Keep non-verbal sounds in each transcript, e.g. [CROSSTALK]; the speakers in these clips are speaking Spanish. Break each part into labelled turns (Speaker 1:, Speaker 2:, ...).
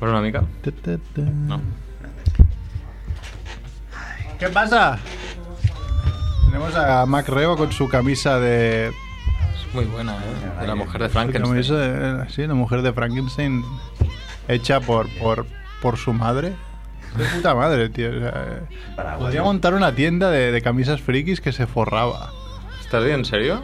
Speaker 1: ¿Por una mica? No.
Speaker 2: ¿Qué pasa? Tenemos a Mac Rebo con su camisa de.
Speaker 1: Es muy buena, ¿eh? De la mujer de
Speaker 2: su
Speaker 1: Frankenstein.
Speaker 2: camisa de- sí, la mujer de Frankenstein hecha por, por, por su madre. De puta madre, tío. o sea, eh, podría montar una tienda de, de camisas frikis que se forraba.
Speaker 1: ¿Estás bien? ¿En serio?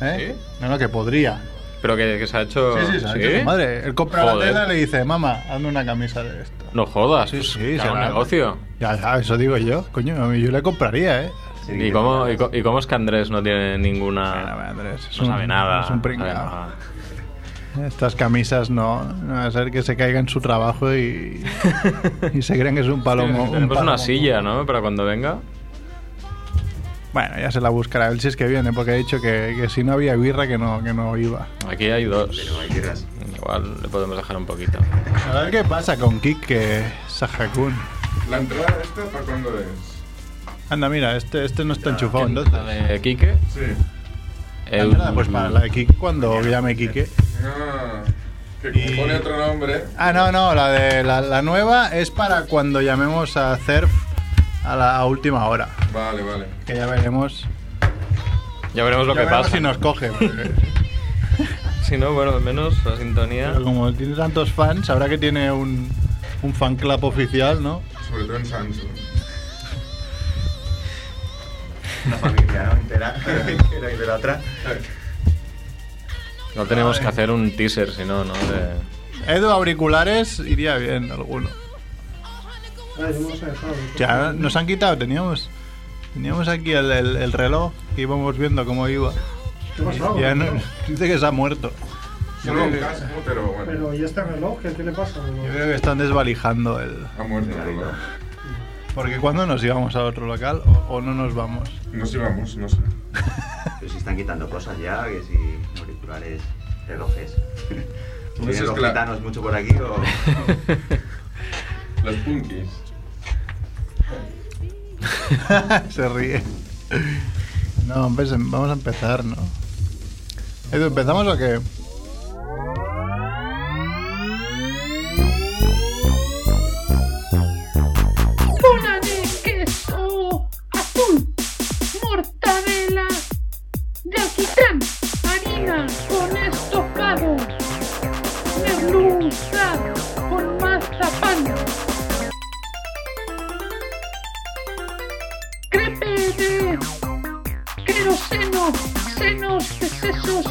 Speaker 2: ¿Eh? No, no, que podría.
Speaker 1: Pero que, que se ha hecho...
Speaker 2: Sí, sí, se ha hecho su madre. Él compra la tela y le dice, mamá, hazme una camisa de esto.
Speaker 1: No jodas.
Speaker 2: Sí,
Speaker 1: pues,
Speaker 2: sí,
Speaker 1: haga un negocio.
Speaker 2: Ya, ya, eso digo yo. Coño, a mí yo le compraría, ¿eh?
Speaker 1: ¿Y cómo, y, cómo es que Andrés no tiene ninguna...
Speaker 2: Bueno, Andrés, es
Speaker 1: no
Speaker 2: un-
Speaker 1: sabe nada.
Speaker 2: es un
Speaker 1: no nada.
Speaker 2: Estas camisas no, no va a ser que se caiga en su trabajo y, [LAUGHS] y se crean que es un palomo. un palomo.
Speaker 1: una silla, ¿no? Para cuando venga.
Speaker 2: Bueno, ya se la buscará. Él si es que viene, porque ha dicho que, que si no había birra que no, que no iba.
Speaker 1: Aquí hay dos. Igual le podemos dejar un poquito.
Speaker 2: A ver qué pasa con Kike Sajakun.
Speaker 3: ¿La entrada esta para cuándo es?
Speaker 2: Anda, mira, este, este no está enchufado. entonces.
Speaker 1: La de Quique.
Speaker 3: Sí.
Speaker 2: La entrada, pues para la de Kike cuando llame Kike.
Speaker 3: Ah, que pone otro nombre.
Speaker 2: Ah, no, no, la de la, la nueva es para cuando llamemos a Cerf a la a última hora.
Speaker 3: Vale, vale.
Speaker 2: Que ya veremos.
Speaker 1: Ya veremos lo
Speaker 2: ya
Speaker 1: que
Speaker 2: veremos
Speaker 1: pasa.
Speaker 2: si nos coge. [LAUGHS]
Speaker 1: Si no, bueno, al menos la sintonía.
Speaker 2: Pero como tiene tantos fans, habrá que tiene un, un fan club oficial, ¿no?
Speaker 3: Sobre todo en Samsung. [LAUGHS]
Speaker 4: Una familia, ¿no? Entera. [LAUGHS] Entera y de la otra.
Speaker 1: No tenemos que hacer un teaser, si no, ¿no? De...
Speaker 2: Edu, auriculares, iría bien alguno.
Speaker 5: Yo no dejado.
Speaker 2: Ya nos han quitado, teníamos teníamos aquí el, el- el reloj que íbamos viendo cómo iba.
Speaker 5: ¿Qué pasó?
Speaker 2: Ya no- dice que se ha muerto.
Speaker 3: Solo un casco, pero bueno.
Speaker 5: Pero ¿y este reloj? ¿Qué, qué le pasa?
Speaker 2: Yo creo que están desvalijando el...
Speaker 3: Ha muerto el reloj.
Speaker 2: Porque cuando nos íbamos a otro local o, o no nos vamos.
Speaker 3: Nos íbamos, no sé. [LAUGHS]
Speaker 4: Pero si están quitando cosas ya, que si auriculares, relojes. [LAUGHS]
Speaker 3: Pues
Speaker 4: ¿Vienen
Speaker 3: es
Speaker 4: los gitanos mucho por aquí o...? [LAUGHS]
Speaker 3: Los punkis. [LAUGHS]
Speaker 2: se ríe. No, empecem- vamos a empezar, ¿no? Edu, ¿empezamos o qué?
Speaker 6: Sesos,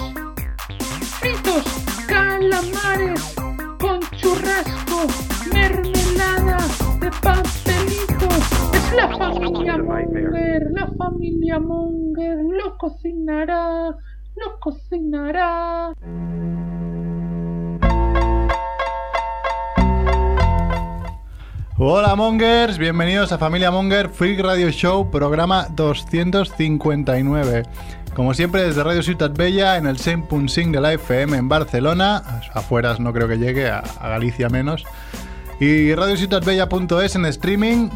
Speaker 6: fritos, calamares con churrasco, mermelada de pastelito. Es la familia Munger, la familia Munger lo cocinará, lo cocinará.
Speaker 2: Hola Mongers, bienvenidos a Familia Monger Freak Radio Show, programa 259. Como siempre desde Radio Ciutat Bella en el 100.5 de la FM en Barcelona, afueras no creo que llegue, a, a Galicia menos. Y radiociutatbella.es en streaming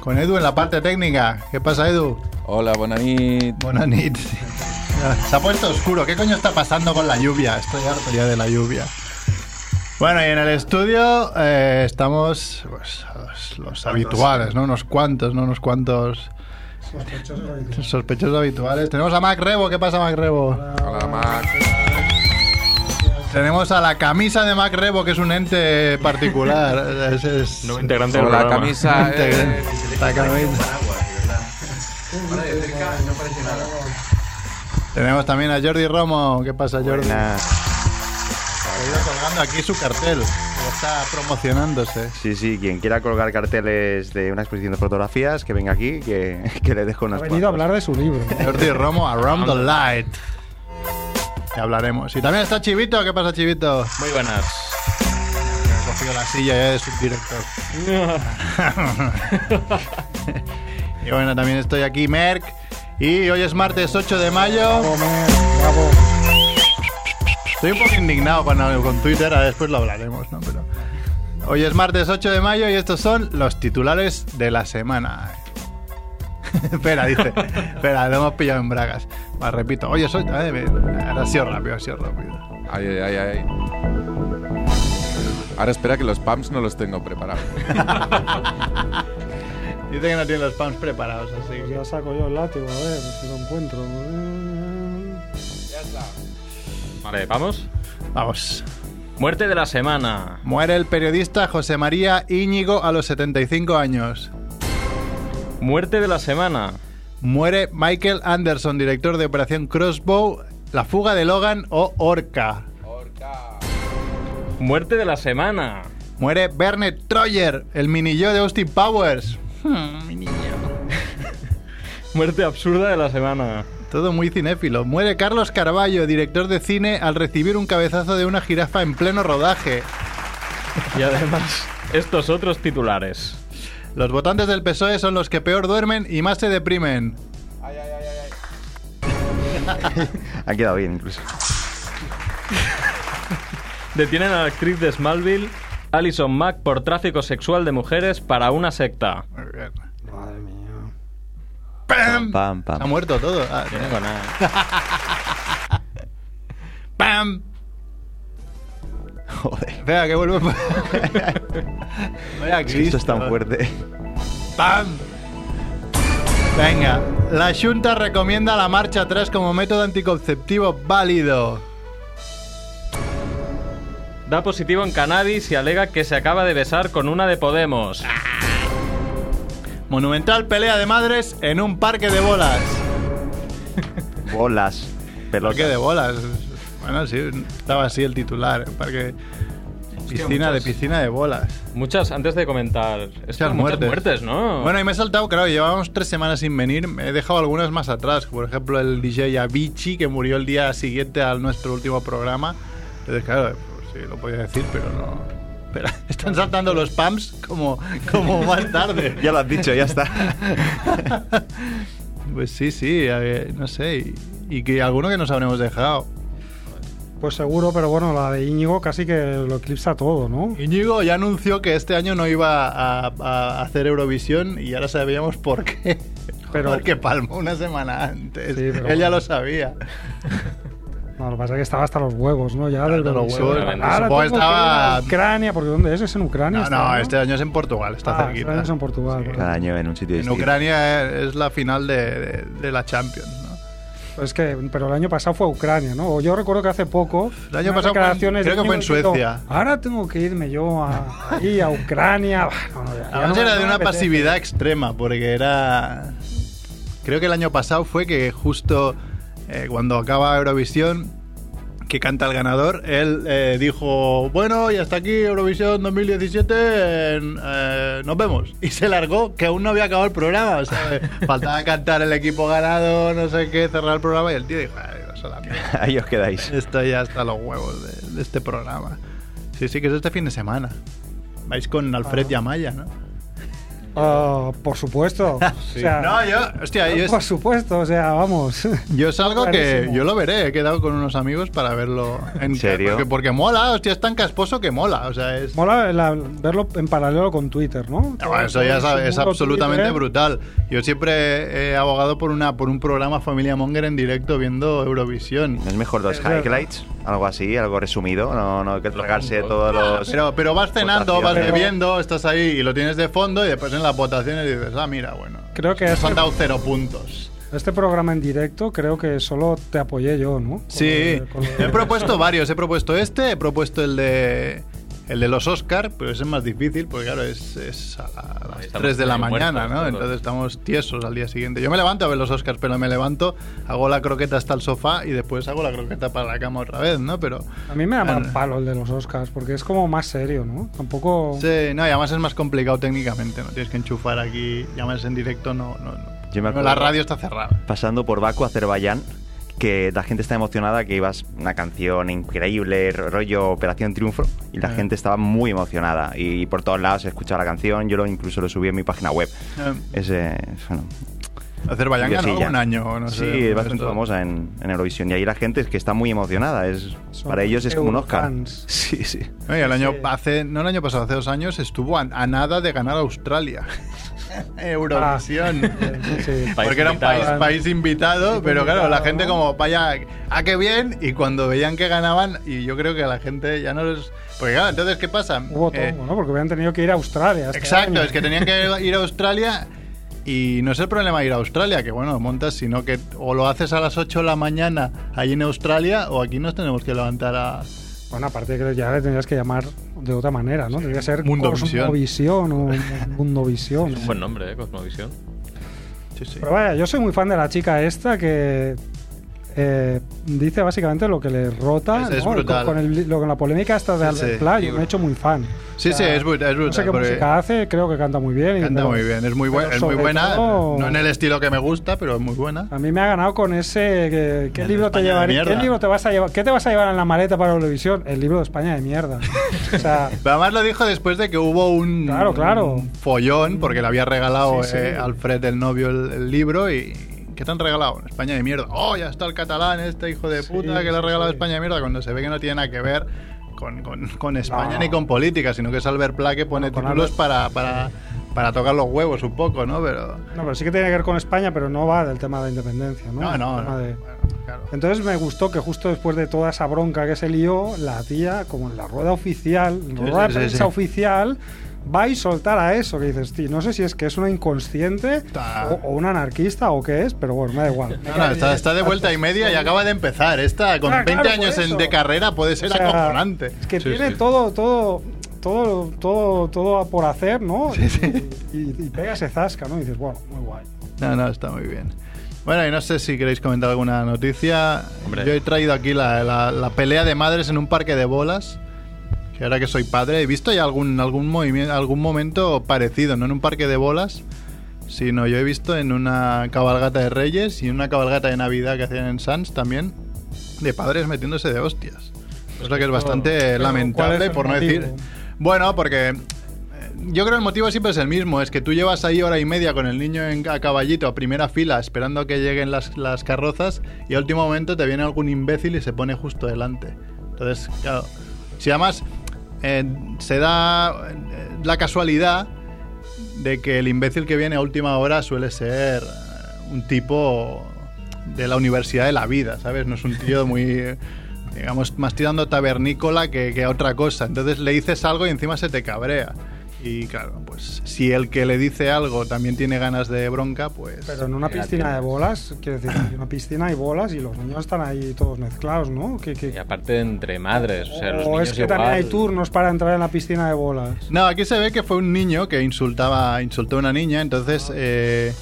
Speaker 2: con Edu en la parte técnica. ¿Qué pasa Edu?
Speaker 7: Hola, buena nit.
Speaker 2: Buena nit. [LAUGHS] Se ha puesto oscuro. ¿Qué coño está pasando con la lluvia? Estoy harto ya de la lluvia. Bueno, y en el estudio eh, estamos pues, los, los habituales, ¿no? Unos cuantos, ¿no? Unos cuantos
Speaker 5: Sospechosos habituales.
Speaker 2: sospechosos habituales. Tenemos a Mac Rebo. ¿Qué pasa, Mac Rebo?
Speaker 3: Hola, Mac.
Speaker 2: Tenemos a la camisa de Mac Rebo, que es un ente particular. [LAUGHS] Es, es-
Speaker 1: Nuevo integrante del
Speaker 7: Hola,
Speaker 1: programa.
Speaker 7: camisa. Eh,
Speaker 2: La camisa.
Speaker 4: Ahora de cerca no parece nada.
Speaker 2: Tenemos también a Jordi Romo. ¿Qué pasa, Jordi?
Speaker 4: Buenas.
Speaker 2: Ha ido colgando aquí su cartel. Está promocionándose.
Speaker 4: Sí, sí, quien quiera colgar carteles de una exposición de fotografías, que venga aquí, que, [LAUGHS] que le dejo
Speaker 5: Ha
Speaker 4: unas
Speaker 5: venido a hablar de su libro.
Speaker 2: Jordi Romo, Around the Light. Ya hablaremos. Y también está Chivito. ¿Qué pasa, Chivito?
Speaker 1: Muy buenas.
Speaker 2: Ha cogido la silla ya de subdirector. [LAUGHS] [LAUGHS] y bueno, también estoy aquí, Merck. Y hoy es martes 8 de mayo.
Speaker 5: Bravo, Mer, bravo.
Speaker 2: Estoy un poco indignado con, con Twitter, ahora después lo hablaremos, ¿no? Pero hoy es martes 8 de mayo y estos son los titulares de la semana. [LAUGHS] espera, dice. espera, lo hemos pillado en bragas. Va, repito. Oye, soy. ver, Ahora ha sido rápido, ha sido rápido.
Speaker 7: Ay, ay, ay, ay.
Speaker 3: Ahora espera que los pumps no los tengo preparados. [LAUGHS]
Speaker 2: Dice que no tiene los pumps preparados, así
Speaker 5: Pues
Speaker 2: que...
Speaker 5: ya saco yo el látigo, a ver si lo encuentro.
Speaker 1: Vale, vamos.
Speaker 2: Vamos.
Speaker 1: Muerte de la semana.
Speaker 2: Muere el periodista José María Íñigo a los 75 años.
Speaker 1: Muerte de la semana.
Speaker 2: Muere Michael Anderson, director de Operación Crossbow, La fuga de Logan o Orca.
Speaker 1: Muerte de la semana.
Speaker 2: Muere Bernet Troyer, el mini yo de Austin Powers. Hmm, mi niño. [LAUGHS]
Speaker 1: Muerte absurda de la semana.
Speaker 2: Todo muy cinéfilo. Muere Carlos Carballo, director de cine, al recibir un cabezazo de una jirafa en pleno rodaje.
Speaker 1: Y además, estos otros titulares.
Speaker 2: Los votantes del PSOE son los que peor duermen y más se deprimen. [LAUGHS]
Speaker 4: Ha quedado bien incluso.
Speaker 1: Detienen a la actriz de Smallville, Alison Mack, por tráfico sexual de mujeres para una secta.
Speaker 2: Muy bien.
Speaker 5: Madre mía.
Speaker 2: ¡Pam!
Speaker 4: Pam, pam.
Speaker 2: Ha muerto todo. Ah,
Speaker 1: no digo nada. [LAUGHS]
Speaker 2: ¡Pam!
Speaker 4: Joder.
Speaker 2: Espera, que vuelvo. [LAUGHS] Vaya
Speaker 4: que esto es tan
Speaker 2: Cristo.
Speaker 4: fuerte.
Speaker 2: ¡Pam! Venga, la Junta recomienda la marcha atrás como método anticonceptivo válido.
Speaker 1: Da positivo en cannabis y alega que se acaba de besar con una de Podemos.
Speaker 2: Monumental pelea de madres en un parque de bolas.
Speaker 4: Bolas. Pelotas.
Speaker 2: Parque de bolas. Bueno, sí, estaba así el titular. Parque. Piscina de piscina de bolas.
Speaker 1: Muchas, antes de comentar. Esto,
Speaker 2: Muchas muertes.
Speaker 1: muertes, ¿no?
Speaker 2: Bueno, y me he saltado, claro, llevábamos tres semanas sin venir. Me he dejado algunas más atrás. Por ejemplo, el DJ Avicii, que murió el día siguiente a nuestro último programa. Entonces, claro, pues sí, lo podía decir, pero no. Pero [LAUGHS] están saltando los pumps como, como más tarde. [LAUGHS]
Speaker 4: Ya lo has dicho, ya está. [LAUGHS]
Speaker 2: Pues sí, sí, eh, no sé. Y, y que alguno que nos habremos dejado.
Speaker 5: Pues seguro, pero bueno, la de Íñigo casi que lo eclipsa todo, ¿no?
Speaker 2: Íñigo ya anunció que este año no iba a, a hacer Eurovisión y ahora sabíamos por qué.
Speaker 5: Pero-
Speaker 2: Porque palmó una semana antes.
Speaker 5: Sí, pero
Speaker 2: Él ya
Speaker 5: bueno.
Speaker 2: lo sabía.
Speaker 5: No, lo que pasa es que estaba hasta los huevos, ¿no? Ya del
Speaker 2: los huevos.
Speaker 5: Ahora que ir
Speaker 2: estaba-
Speaker 5: a Ucrania, porque ¿dónde es? ¿Es en Ucrania?
Speaker 2: No,
Speaker 5: está,
Speaker 2: no, este año es en Portugal, está
Speaker 5: Ah,
Speaker 2: cerquita.
Speaker 5: este año es en Portugal.
Speaker 4: Cada año en un sitio
Speaker 2: En
Speaker 4: distinto.
Speaker 2: Ucrania es la final de, de- de la Champions, ¿no?
Speaker 5: Es que, pero el año pasado fue a Ucrania, ¿no? Yo recuerdo que hace poco.
Speaker 2: El año pasado fue creo que fue en Suecia.
Speaker 5: Ahora tengo que irme yo a, ahí a Ucrania. [LAUGHS] Bah, no, no, ya- ya
Speaker 2: Además
Speaker 5: no-
Speaker 2: era de una
Speaker 5: apetece.
Speaker 2: pasividad extrema, porque era... Creo que el año pasado fue que justo eh, cuando acaba Eurovisión, que canta el ganador, él eh, dijo, bueno, y hasta aquí Eurovisión 2017, en- eh, nos vemos. Y se largó, que aún no había acabado el programa. O sea, [LAUGHS] faltaba cantar el equipo ganado, no sé qué, cerrar el programa, y el tío dijo, "Ay, la mierda". [LAUGHS]
Speaker 4: Ahí os quedáis.
Speaker 2: Esto ya está a los huevos de, de este programa. Sí, sí, que es este fin de semana. Vais con Alfred y Amaya, ¿no?
Speaker 5: Ah, por supuesto. [LAUGHS] O sea,
Speaker 2: No, yo, hostia, yo,
Speaker 5: por supuesto, o sea, vamos. [LAUGHS]
Speaker 2: yo es algo que yo lo veré. He quedado con unos amigos para verlo. En
Speaker 4: serio?
Speaker 2: Porque, porque mola, hostia, es tan casposo que mola. O sea, es.
Speaker 5: Mola la- verlo en paralelo con Twitter, ¿no?
Speaker 2: Ah, bueno, eso ya es, es absolutamente
Speaker 5: Twitter.
Speaker 2: brutal. Yo siempre he abogado por una por un programa Familia Monger en directo viendo Eurovisión.
Speaker 4: ¿No es mejor dos
Speaker 5: Es verdad.
Speaker 4: highlights? Algo así, algo resumido. No, no hay que tragarse todos los.
Speaker 2: Pero, pero vas cenando, vas bebiendo, estás ahí y lo tienes de fondo y después en las votaciones dices, ah, mira, bueno.
Speaker 5: Creo que
Speaker 2: Has
Speaker 5: este,
Speaker 2: cero puntos.
Speaker 5: este programa en directo creo que solo te apoyé yo, ¿no? Con
Speaker 2: Sí, he propuesto varios. He propuesto este, he propuesto el de el de los Oscar, pero ese es más difícil porque, claro, es, es a, la- a las
Speaker 1: estamos
Speaker 2: 3 de la mañana,
Speaker 1: muertos
Speaker 2: ¿no?
Speaker 1: todos.
Speaker 2: Entonces estamos tiesos al día siguiente. Yo me levanto a ver los Oscars, pero me levanto, hago la croqueta hasta el sofá y después hago la croqueta para la cama otra vez, ¿no? Pero.
Speaker 5: A mí me da
Speaker 2: Ah,
Speaker 5: mal palo el de los Oscars, porque es como más serio, ¿no? Tampoco...
Speaker 2: Sí, no, y además es más complicado técnicamente, ¿no? Tienes que enchufar aquí, llamas en directo, no, no, no.
Speaker 4: Yo me acuerdo-
Speaker 2: la radio está cerrada.
Speaker 4: Pasando por Baku, Azerbaiyán, que la gente está emocionada, que ibas una canción increíble, ro- rollo Operación Triunfo, y la
Speaker 2: Ah.
Speaker 4: gente estaba muy emocionada. Y por todos lados se escuchaba la canción, yo lo incluso lo subí en mi página web.
Speaker 2: Eh,
Speaker 4: Ese, bueno,
Speaker 2: Azerbaiyán ganó
Speaker 4: Diosilla.
Speaker 2: un año, no sé.
Speaker 4: sí, es bastante
Speaker 2: esto.
Speaker 4: famosa en, en Eurovisión. Y ahí la gente es que está muy emocionada. Es,
Speaker 5: Son
Speaker 4: para ellos es como un Oscar. [LAUGHS] Sí, sí.
Speaker 2: No, y el año
Speaker 5: Sí.
Speaker 2: hace, no el año pasado, hace dos años estuvo a, a nada de ganar a Australia. [LAUGHS] Eurovisión.
Speaker 5: Sí, sí. [LAUGHS]
Speaker 2: Porque era un país,
Speaker 1: invitado.
Speaker 2: país invitado, pero claro, la gente
Speaker 5: ¿no?
Speaker 2: como, vaya, ah, qué bien, y cuando veían que ganaban, y yo creo que la gente ya no les... Porque claro, entonces, ¿qué pasa?
Speaker 5: Hubo
Speaker 2: Eh,
Speaker 5: tongo, ¿no? Porque habían tenido que ir a Australia. este
Speaker 2: Exacto,
Speaker 5: año.
Speaker 2: es que tenían que ir a Australia y no es el problema ir a Australia, que bueno, montas, sino que o lo haces a las 8 de la mañana allí en Australia o aquí nos tenemos que levantar a...
Speaker 5: Bueno, aparte de que ya le tendrías que llamar de otra manera, ¿no? Tendría que ser
Speaker 2: Mundovisión.
Speaker 5: Cosmovisión o Mundovisión.
Speaker 1: Un buen nombre, ¿eh? Cosmovisión.
Speaker 2: Sí, sí.
Speaker 5: Pero vaya, yo soy muy fan de la chica esta que eh, dice básicamente lo que le rota
Speaker 2: Es- es
Speaker 5: ¿no?
Speaker 2: brutal.
Speaker 5: Con, el- lo- con la polémica esta de
Speaker 2: Sí,
Speaker 5: Albert
Speaker 2: sí.
Speaker 5: Me he hecho muy fan.
Speaker 2: Sí,
Speaker 5: O sea,
Speaker 2: sí, es brutal, es
Speaker 5: No sé
Speaker 2: brutal,
Speaker 5: qué música hace, creo que canta muy bien.
Speaker 2: Canta
Speaker 5: pero-
Speaker 2: muy bien, es muy, buen-
Speaker 5: pero
Speaker 2: es muy buena,
Speaker 5: todo-
Speaker 2: no en el estilo que me gusta, pero es muy buena.
Speaker 5: A mí me ha ganado con ese. ¿Qué
Speaker 2: El
Speaker 5: libro te
Speaker 2: España
Speaker 5: llevaría? ¿Qué libro te vas a llevar? ¿Qué te vas a llevar en la maleta para Eurovisión? El libro de España de mierda. O sea, [LAUGHS]
Speaker 2: Pero además lo dijo después de que hubo un,
Speaker 5: Claro, claro.
Speaker 2: un follón, porque le había regalado
Speaker 5: sí.
Speaker 2: eh, Alfred, el novio, el, el libro y... ¿Qué te han regalado? En España de mierda. Oh, ya está el catalán, este hijo de
Speaker 5: Sí,
Speaker 2: puta que le ha
Speaker 5: sí,
Speaker 2: regalado
Speaker 5: sí.
Speaker 2: España de mierda, cuando se ve que no tiene nada que ver con, con- con España
Speaker 5: No.
Speaker 2: ni con política, sino que es Albert Pla que pone
Speaker 5: con
Speaker 2: títulos para, para, para tocar los huevos un poco, ¿no? Pero...
Speaker 5: no, pero sí que tiene que ver con España, pero no va del tema de la independencia, ¿no?
Speaker 2: No, no, no.
Speaker 5: de-
Speaker 2: Bueno, claro.
Speaker 5: Entonces me gustó que justo después de toda esa bronca que se lió, la tía, como en la rueda oficial, en la
Speaker 2: Sí,
Speaker 5: rueda
Speaker 2: sí,
Speaker 5: de
Speaker 2: sí,
Speaker 5: prensa
Speaker 2: sí.
Speaker 5: oficial, va y soltar a eso que dices, tío, no sé si es que es una inconsciente o, o una anarquista o qué es, pero bueno, me da igual. Me [LAUGHS]
Speaker 2: No, no, está, está de vuelta y media y acaba de empezar. Esta, con
Speaker 5: Ah,
Speaker 2: 20
Speaker 5: claro, por
Speaker 2: años en- de carrera, puede ser
Speaker 5: O sea,
Speaker 2: acojonante.
Speaker 5: Es que
Speaker 1: Sí,
Speaker 5: tiene
Speaker 1: sí.
Speaker 5: todo, todo, todo, todo, todo por hacer, ¿no?
Speaker 2: Sí, sí.
Speaker 5: Y, y- y pega ese zasca, ¿no? Y dices, bueno, muy guay.
Speaker 2: No, no, está muy bien. Bueno, y no sé si queréis comentar alguna noticia.
Speaker 1: Hombre.
Speaker 2: Yo he traído aquí la, la- la pelea de madres en un parque de bolas. Ahora que soy padre, he visto ya algún, algún movimiento, algún momento parecido, no en un parque de bolas, sino yo he visto en una cabalgata de Reyes y en una cabalgata de Navidad que hacían en Sans también, de padres metiéndose de hostias. Es lo que es bastante
Speaker 5: Pero, ¿cuál
Speaker 2: lamentable,
Speaker 5: es
Speaker 2: por no
Speaker 5: motivo?
Speaker 2: decir. Bueno, porque eh, yo creo que el motivo siempre es el mismo, es que tú llevas ahí hora y media con el niño en, a caballito a primera fila esperando a que lleguen las, las carrozas y a último momento te viene algún imbécil y se pone justo delante. Entonces, claro, si además eh, se da eh, la casualidad de que el imbécil que viene a última hora suele ser eh, un tipo de la universidad de la vida, ¿sabes? No es un tío muy, digamos, más tirando tabernícola que, que otra cosa. Entonces le dices algo y encima se te cabrea. Y claro, pues si el que le dice algo también tiene ganas de bronca, pues...
Speaker 5: Pero en una piscina de bolas, quiero decir, hay una piscina y bolas y los niños están ahí todos mezclados, ¿no? Que, que-
Speaker 1: Y aparte entre madres, o sea, los
Speaker 5: o
Speaker 1: niños
Speaker 5: es que
Speaker 1: igual.
Speaker 5: también hay turnos para entrar en la piscina de bolas.
Speaker 2: No, aquí se ve que fue un niño que insultaba, insultó a una niña, entonces eh,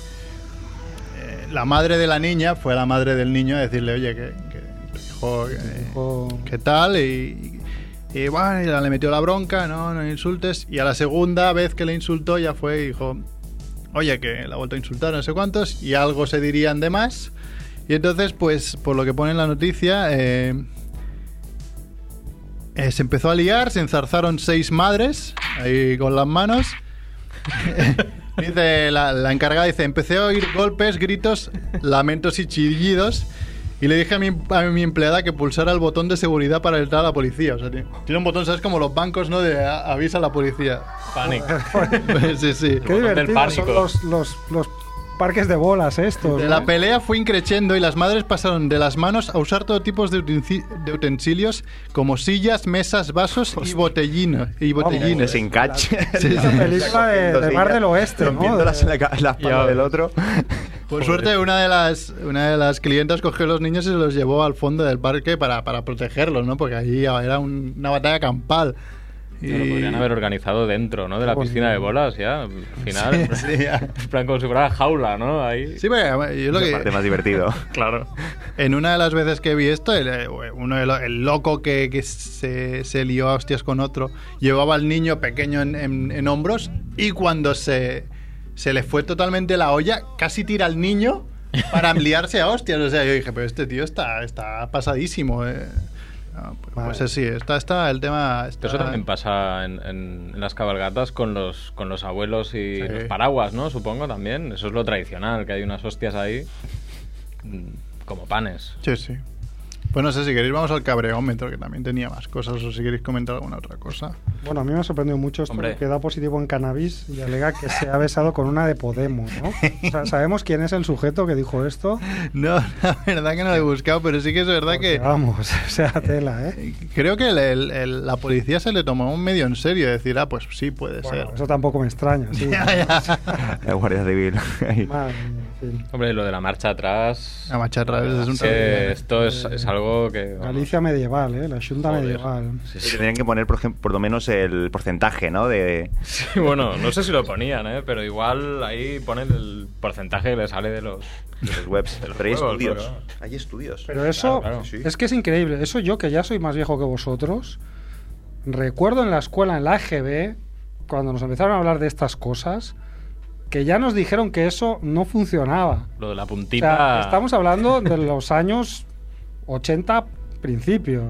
Speaker 2: eh, la madre de la niña fue a la madre del niño a decirle, oye, que, que
Speaker 5: O-
Speaker 2: ¿qué tal? Y, y bueno, ya le metió la bronca, no, no insultes. Y a la segunda vez que le insultó ya fue y dijo, oye, que la ha a insultar, no sé cuántos, y algo se dirían de más. Y entonces, pues, por lo que pone en la noticia, eh, eh, se empezó a liar, se enzarzaron seis madres ahí con las manos. [LAUGHS] dice la, la encargada dice, empecé a oír golpes, gritos, lamentos y chillidos. Y le dije a mi, a mi empleada que pulsara el botón de seguridad para entrar a la policía. O sea, tiene, tiene un botón, ¿sabes? Como los bancos, ¿no? De a- avisa a la policía.
Speaker 1: Pánico. [LAUGHS]
Speaker 2: sí, sí.
Speaker 5: Qué divertido son los, los, los parques de bolas estos.
Speaker 2: La pelea fue increciendo y las madres pasaron de las manos a usar todo tipo de, utensi- de utensilios como sillas, mesas, vasos y botellinos. Y botellines.
Speaker 4: sin catch.
Speaker 5: La película de, de Mar del Oeste, ¿no?
Speaker 4: Rompiéndolas en la, ca- en la espalda
Speaker 1: Ya
Speaker 4: del otro.
Speaker 2: Por suerte, una de las una de las clientas cogió a los niños y se los llevó al fondo del parque para, para protegerlos, ¿no? Porque allí era un- una batalla campal. Y...
Speaker 1: Lo podrían haber organizado dentro, ¿no? De la
Speaker 5: Qué
Speaker 1: piscina de bolas, ya. Al final.
Speaker 2: Sí, [LAUGHS] sí, ya.
Speaker 1: En plan, como si fuera jaula, ¿no? Ahí.
Speaker 2: Sí, porque además, yo lo
Speaker 4: La
Speaker 2: que...
Speaker 4: parte más divertido. [LAUGHS]
Speaker 1: Claro.
Speaker 2: En una de las veces que vi esto, el, eh, uno de lo- el loco que, que se, se lió a hostias con otro llevaba al niño pequeño en, en- en hombros y cuando se, se le fue totalmente la olla, casi tira al niño para [LAUGHS] liarse a hostias. O sea, yo dije, pero este tío está, está pasadísimo. eh". No, pues,
Speaker 5: Vale.
Speaker 2: pues sí, está, está el tema. está-
Speaker 1: Eso también pasa en, en- en las cabalgatas con los, con los abuelos y
Speaker 2: Sí.
Speaker 1: los paraguas, ¿no? Supongo también. Eso es lo tradicional, que hay unas hostias ahí mm, como panes.
Speaker 2: Sí, sí. Pues no sé, si queréis vamos al cabreómetro, que también tenía más cosas, o si queréis comentar alguna otra cosa.
Speaker 5: Bueno, a mí me ha sorprendido mucho esto
Speaker 1: Hombre.
Speaker 5: que da positivo en cannabis y alega que se ha besado con una de Podemos, ¿no? O sea, ¿sabemos quién es el sujeto que dijo esto? [LAUGHS]
Speaker 2: No, la verdad que no lo he buscado, pero sí que es verdad
Speaker 5: Porque,
Speaker 2: que
Speaker 5: Vamos, [LAUGHS] o sea, tela, ¿eh?
Speaker 2: creo que el- el- el- la policía se le tomó un medio en serio, decir, ah, pues sí, puede
Speaker 5: Bueno,
Speaker 2: ser.
Speaker 5: eso tampoco me extraña, sí. [LAUGHS]
Speaker 2: Ya, ya.
Speaker 4: La Guardia Civil.
Speaker 5: Madre mía,
Speaker 1: Hombre, lo de la marcha atrás.
Speaker 2: La macharra es un
Speaker 1: que esto es, es algo que. vamos,
Speaker 5: Galicia medieval, ¿eh? La Junta
Speaker 1: joder.
Speaker 5: medieval.
Speaker 1: Sí, sí.
Speaker 4: Tendrían que poner, por ejemplo, por lo menos el porcentaje, ¿no? De...
Speaker 1: Sí, bueno, no sé si lo ponían, ¿eh? pero igual ahí ponen el porcentaje que le sale de los.
Speaker 4: de los webs.
Speaker 1: de los
Speaker 4: Pero hay
Speaker 1: juegos,
Speaker 4: estudios.
Speaker 1: pero-
Speaker 4: Hay estudios.
Speaker 5: Pero eso
Speaker 1: Claro, claro.
Speaker 4: Sí.
Speaker 5: es que es increíble. Eso yo, que ya soy más viejo que vosotros, recuerdo en la escuela, en la AGB, cuando nos empezaron a hablar de estas cosas, que ya nos dijeron que eso no funcionaba.
Speaker 1: Lo de la
Speaker 5: O
Speaker 1: puntita.
Speaker 5: sea, estamos hablando de los [LAUGHS] años 80 principios.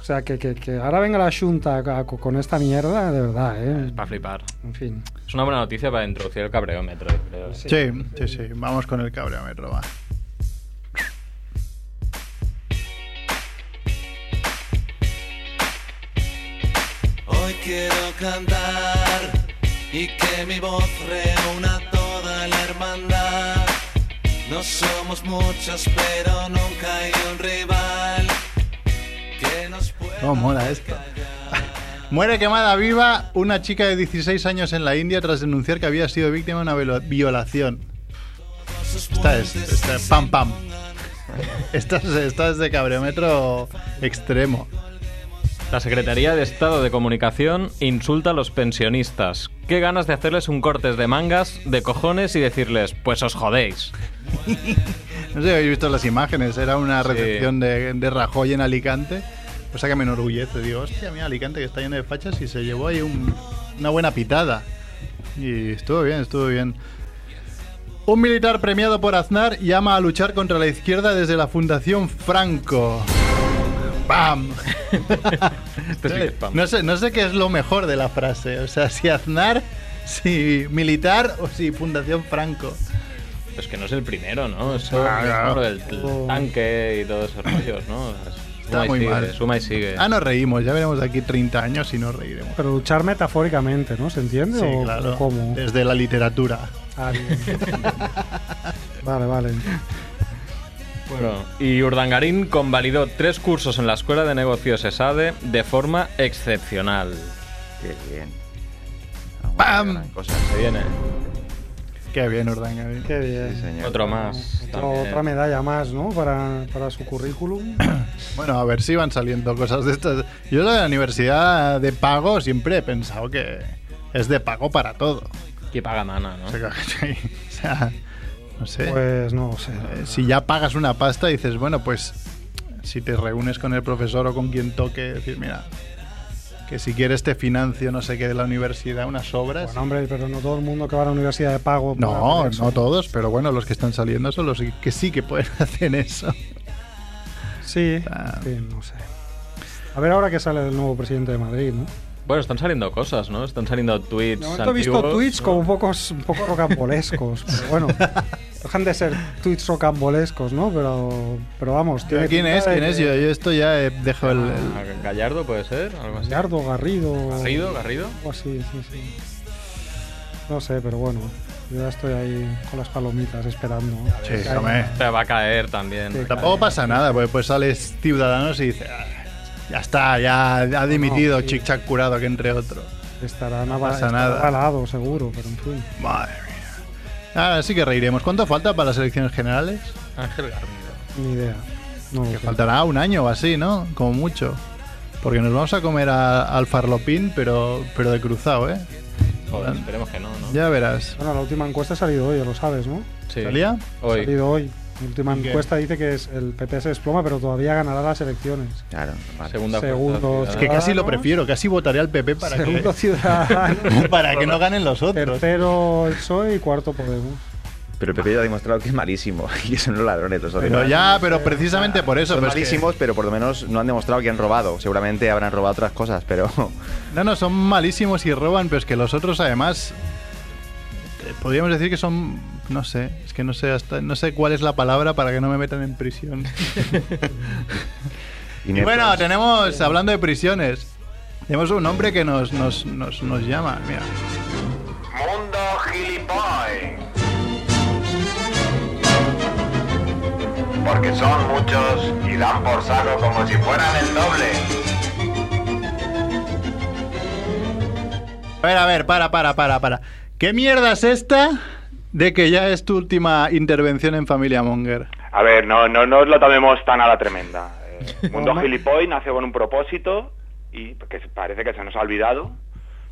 Speaker 5: O sea, que, que- que ahora venga la Junta con esta mierda, de verdad, ¿eh?
Speaker 1: Es para flipar.
Speaker 5: En fin.
Speaker 1: Es una buena noticia para introducir el cabreómetro, creo.
Speaker 5: Sí.
Speaker 2: Sí, sí, sí, vamos con el cabreómetro, va.
Speaker 7: Hoy quiero cantar y que mi voz reúna toda la hermandad. No somos muchos, pero nunca hay un rival que nos pueda.
Speaker 2: ¿Cómo mola esto? [LAUGHS] Muere quemada viva una chica de 16 años en la India tras denunciar que había sido víctima de una violación. Esta es, esta es- pam pam. [LAUGHS] Esta es, esta es de cabreómetro extremo.
Speaker 1: La Secretaría de Estado de Comunicación insulta a los pensionistas. Qué ganas de hacerles un cortes de mangas, de cojones y decirles, pues os jodéis. [LAUGHS]
Speaker 2: No sé habéis visto las imágenes, era una
Speaker 1: Sí.
Speaker 2: recepción de, de Rajoy en Alicante. Cosa que me enorgullece, digo, hostia, mira Alicante que está lleno de fachas y se llevó ahí un- una buena pitada. Y estuvo bien, estuvo bien. Un militar premiado por Aznar llama a luchar contra la izquierda desde la Fundación Franco. [LAUGHS]
Speaker 1: Pam.
Speaker 2: no, sé, no sé qué es lo mejor de la frase. O sea, si Aznar, si militar o si Fundación Franco.
Speaker 1: Es que no es el primero, ¿no?
Speaker 2: Ah,
Speaker 1: es
Speaker 2: claro.
Speaker 1: como el, el tanque y todos esos rollos, ¿no?
Speaker 2: Está
Speaker 1: Suma y
Speaker 2: muy
Speaker 1: sigue,
Speaker 2: mal.
Speaker 1: Suma y sigue.
Speaker 2: Ah, nos reímos, ya veremos de aquí 30 años y nos reiremos.
Speaker 5: Pero luchar metafóricamente, ¿no? ¿Se entiende?
Speaker 2: Sí,
Speaker 5: ¿O
Speaker 2: claro.
Speaker 5: cómo?
Speaker 2: Desde la literatura.
Speaker 5: Ah, bien. [LAUGHS] vale, vale.
Speaker 1: Bueno, y Urdangarín convalidó tres cursos en la Escuela de Negocios ESADE de forma excepcional.
Speaker 4: Qué bien.
Speaker 2: ¡Pam!
Speaker 4: Gran cosa.
Speaker 1: Se viene
Speaker 2: Qué bien, Urdangarín.
Speaker 5: Qué bien.
Speaker 4: Sí, señor.
Speaker 1: otro más.
Speaker 5: Otro- otra medalla más, ¿no? Para, para su currículum. [COUGHS]
Speaker 2: Bueno, a ver si van saliendo cosas de estas. Yo de la universidad de pago siempre he pensado que es de pago para todo.
Speaker 1: Que paga mana, ¿no? [LAUGHS]
Speaker 2: O sea, que- o sea, no sé.
Speaker 5: Pues no sé.
Speaker 2: Eh, si ya pagas una pasta, dices, bueno, pues si te reúnes con el profesor o con quien toque, decir, mira, que si quieres te financio no sé qué de la universidad, unas obras.
Speaker 5: Bueno, hombre, pero no todo el mundo que va a la universidad de pago.
Speaker 2: no, no todos, pero bueno, los que están saliendo son los que sí que pueden [LAUGHS] hacer eso.
Speaker 5: Sí,
Speaker 2: Ah.
Speaker 5: sí, no sé. A ver ahora que sale el nuevo presidente de Madrid, ¿no?
Speaker 1: Bueno, están saliendo cosas, ¿no? Están saliendo tweets.
Speaker 5: Momento he visto tweets
Speaker 1: ¿no?
Speaker 5: como un poco, un poco rocambolescos, pero bueno. [LAUGHS] Dejan de ser tweets rocambolescos, ¿no? Pero, pero vamos. tiene
Speaker 2: ¿Quién es?
Speaker 5: de
Speaker 2: ¿Quién es? Yo, yo esto ya eh, dejo el... el-
Speaker 1: Ah, Gallardo puede ser, algo así.
Speaker 5: Gallardo, Garrido.
Speaker 1: Garrido, Garrido.
Speaker 5: Algo así, sí, sí. No sé, pero bueno. Yo ya estoy ahí con las palomitas esperando.
Speaker 2: Sí.
Speaker 1: Pero va a caer también.
Speaker 5: Sí,
Speaker 2: Tampoco pasa nada, porque pues sales Ciudadanos y dices, "Ah, ya está, ya ha dimitido
Speaker 5: No, sí.
Speaker 2: Chic Chac Curado, que entre otros.
Speaker 5: Estarán
Speaker 2: No pasa
Speaker 5: estará
Speaker 2: nada.
Speaker 5: avalado, seguro, pero en fin.
Speaker 2: Madre mía. Ahora sí que reiremos. ¿Cuánto falta para las elecciones generales?
Speaker 1: Ángel Garrido.
Speaker 5: Ni idea. No
Speaker 2: Que faltará un año o así, ¿no? Como mucho. Porque nos vamos a comer a- al farlopín, pero, pero de cruzado, ¿eh?
Speaker 1: Joder, esperemos que no, ¿no?
Speaker 2: Ya verás.
Speaker 5: Bueno, la última encuesta ha salido hoy, ya lo sabes, ¿no?
Speaker 1: Sí.
Speaker 2: ¿Salía?
Speaker 5: Ha
Speaker 1: Hoy.
Speaker 5: salido hoy. La última encuesta dice que es el PP se desploma, pero todavía ganará las elecciones.
Speaker 4: Claro, vale.
Speaker 1: Segunda
Speaker 5: Segundo,
Speaker 2: Es que casi lo prefiero, casi votaré al PP para
Speaker 5: Segundo [LAUGHS]
Speaker 2: que, para que no ganen los otros.
Speaker 5: tercero el PSOE y cuarto Podemos.
Speaker 4: Pero el PP ya ha demostrado que es malísimo [LAUGHS] y que son los ladrones. Los
Speaker 2: Pero
Speaker 4: demás.
Speaker 2: ya, pero precisamente por eso.
Speaker 4: Son
Speaker 2: pero es que-
Speaker 4: malísimos, pero por lo menos no han demostrado que han robado. Seguramente habrán robado otras cosas, pero
Speaker 2: No, no, son malísimos y roban, pero es que los otros además podríamos decir que son, no sé, es que no sé hasta, no sé cuál es la palabra para que no me metan en prisión. [LAUGHS] y bueno, tenemos, hablando de prisiones, tenemos un hombre que nos, nos, nos, nos llama, mira.
Speaker 8: Mundo Gilipoy. Porque son muchos y dan por saco como si fueran el doble.
Speaker 2: A ver, a ver, para, para, para, para. ¿Qué mierda es esta de que ya es tu última intervención en Familia Monger?
Speaker 9: A ver, no, no, no os lo tomemos tan a la tremenda. Eh, [LAUGHS] Mundo. Gilipoy nació con un propósito y que parece que se nos ha olvidado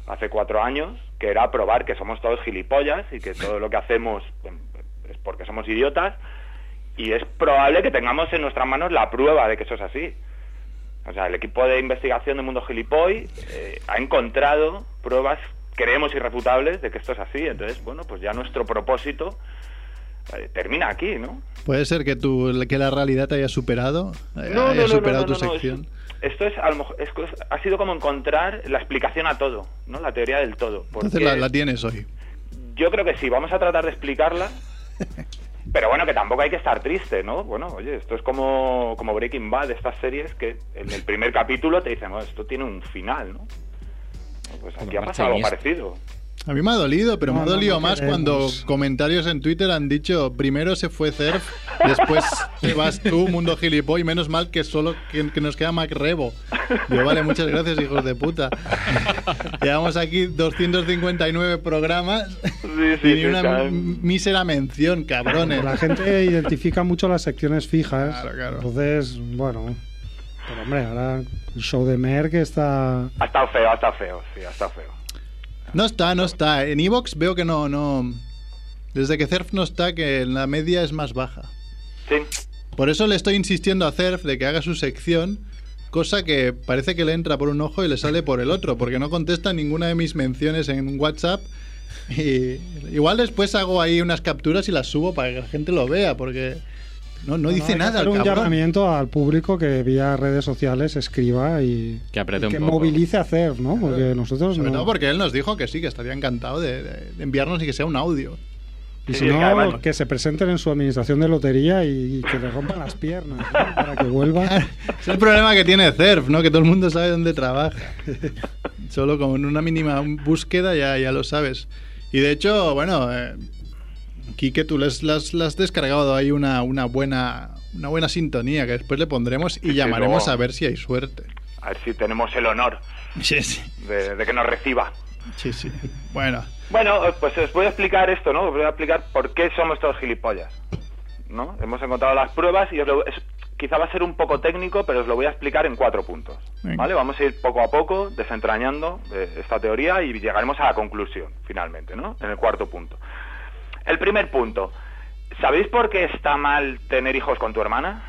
Speaker 9: hace cuatro años, que era probar que somos todos gilipollas y que todo lo que hacemos em, es porque somos idiotas y es probable que tengamos en nuestras manos la prueba de que eso es así. O sea, el equipo de investigación de Mundo Gilipoy eh, ha encontrado pruebas, creemos, irrefutables de que esto es así. Entonces, bueno, pues ya nuestro propósito eh, termina aquí, ¿no?
Speaker 2: ¿Puede ser que, tu, que la realidad te haya superado? Eh,
Speaker 9: No,
Speaker 2: haya
Speaker 9: no, no,
Speaker 2: superado tu sección.
Speaker 9: Esto, esto es, a lo mejor, es ha sido como encontrar la explicación a todo, ¿no? La teoría del todo.
Speaker 2: Entonces la tienes hoy.
Speaker 9: Yo creo que sí, vamos a tratar de explicarla. [LAUGHS] Pero bueno, que tampoco hay que estar triste, ¿no? Bueno, oye, esto es como, como Breaking Bad, estas series que en el primer capítulo te dicen, "Oh, esto tiene un final, ¿no? Pues aquí ha pasado algo parecido.
Speaker 2: A mí me ha dolido, pero
Speaker 5: No,
Speaker 2: me ha
Speaker 5: no,
Speaker 2: dolido
Speaker 5: no
Speaker 2: más
Speaker 5: queremos.
Speaker 2: cuando comentarios en Twitter han dicho primero se fue Cerf, después te vas tú, mundo gilipoy, menos mal que solo que, que nos queda Mac Rebo. Yo, vale, muchas gracias, hijos de puta. [LAUGHS] Llevamos aquí 259 programas
Speaker 9: Sí,
Speaker 2: y
Speaker 9: sí,
Speaker 2: ni
Speaker 9: sí,
Speaker 2: una
Speaker 9: claro.
Speaker 2: mísera mención, cabrones.
Speaker 5: La gente identifica mucho las secciones fijas.
Speaker 2: Claro, claro.
Speaker 5: Entonces, bueno. Pero hombre, ahora el show de Merck está.
Speaker 9: Ha estado feo, ha estado feo, sí, ha estado feo.
Speaker 2: No está, no está. En Evox veo que no, no. Desde que Cerf no está, que la media es más baja.
Speaker 9: Sí,
Speaker 2: Por eso le estoy insistiendo a Cerf de que haga su sección, cosa que parece que le entra por un ojo y le sale por el otro, porque no contesta ninguna de mis menciones en WhatsApp. Y igual después hago ahí unas capturas y las subo para que la gente lo vea, porque no, no dice nada.
Speaker 5: hacer
Speaker 2: el
Speaker 5: un llamamiento al público que vía redes sociales escriba y
Speaker 1: Que
Speaker 5: y que
Speaker 1: un poco.
Speaker 5: movilice a hacer, ¿no? Porque nosotros
Speaker 2: Sobre
Speaker 5: no.
Speaker 2: todo porque él nos dijo que sí, que estaría encantado de, enviarnos y que sea un audio.
Speaker 5: Y
Speaker 9: Sí,
Speaker 5: si
Speaker 9: que
Speaker 5: no, que se presenten en su administración de lotería y, que le rompan las piernas ¿no? para que vuelva.
Speaker 2: Es el problema que tiene Cerf, ¿no? Que todo el mundo sabe dónde trabaja. Solo con una mínima búsqueda ya, ya lo sabes. Y de hecho, bueno, eh, Quique, tú les, las, las has descargado ahí una, una, buena, una buena sintonía que después le pondremos y
Speaker 9: Sí,
Speaker 2: llamaremos
Speaker 9: luego-
Speaker 2: a ver si hay suerte.
Speaker 9: a ver si tenemos el honor
Speaker 2: Sí, sí.
Speaker 9: de, de que nos reciba.
Speaker 2: Sí, sí. Bueno,
Speaker 9: Bueno, pues os voy a explicar esto, ¿no? Os voy a explicar por qué somos todos gilipollas. ¿No? Hemos encontrado las pruebas y os lo- es- quizá va a ser un poco técnico, pero os lo voy a explicar en cuatro puntos. ¿Vale? Vamos a ir poco a poco desentrañando eh, esta teoría y llegaremos a la conclusión, finalmente, ¿no? En el cuarto punto. El primer punto. ¿Sabéis por qué está mal tener hijos con tu hermana?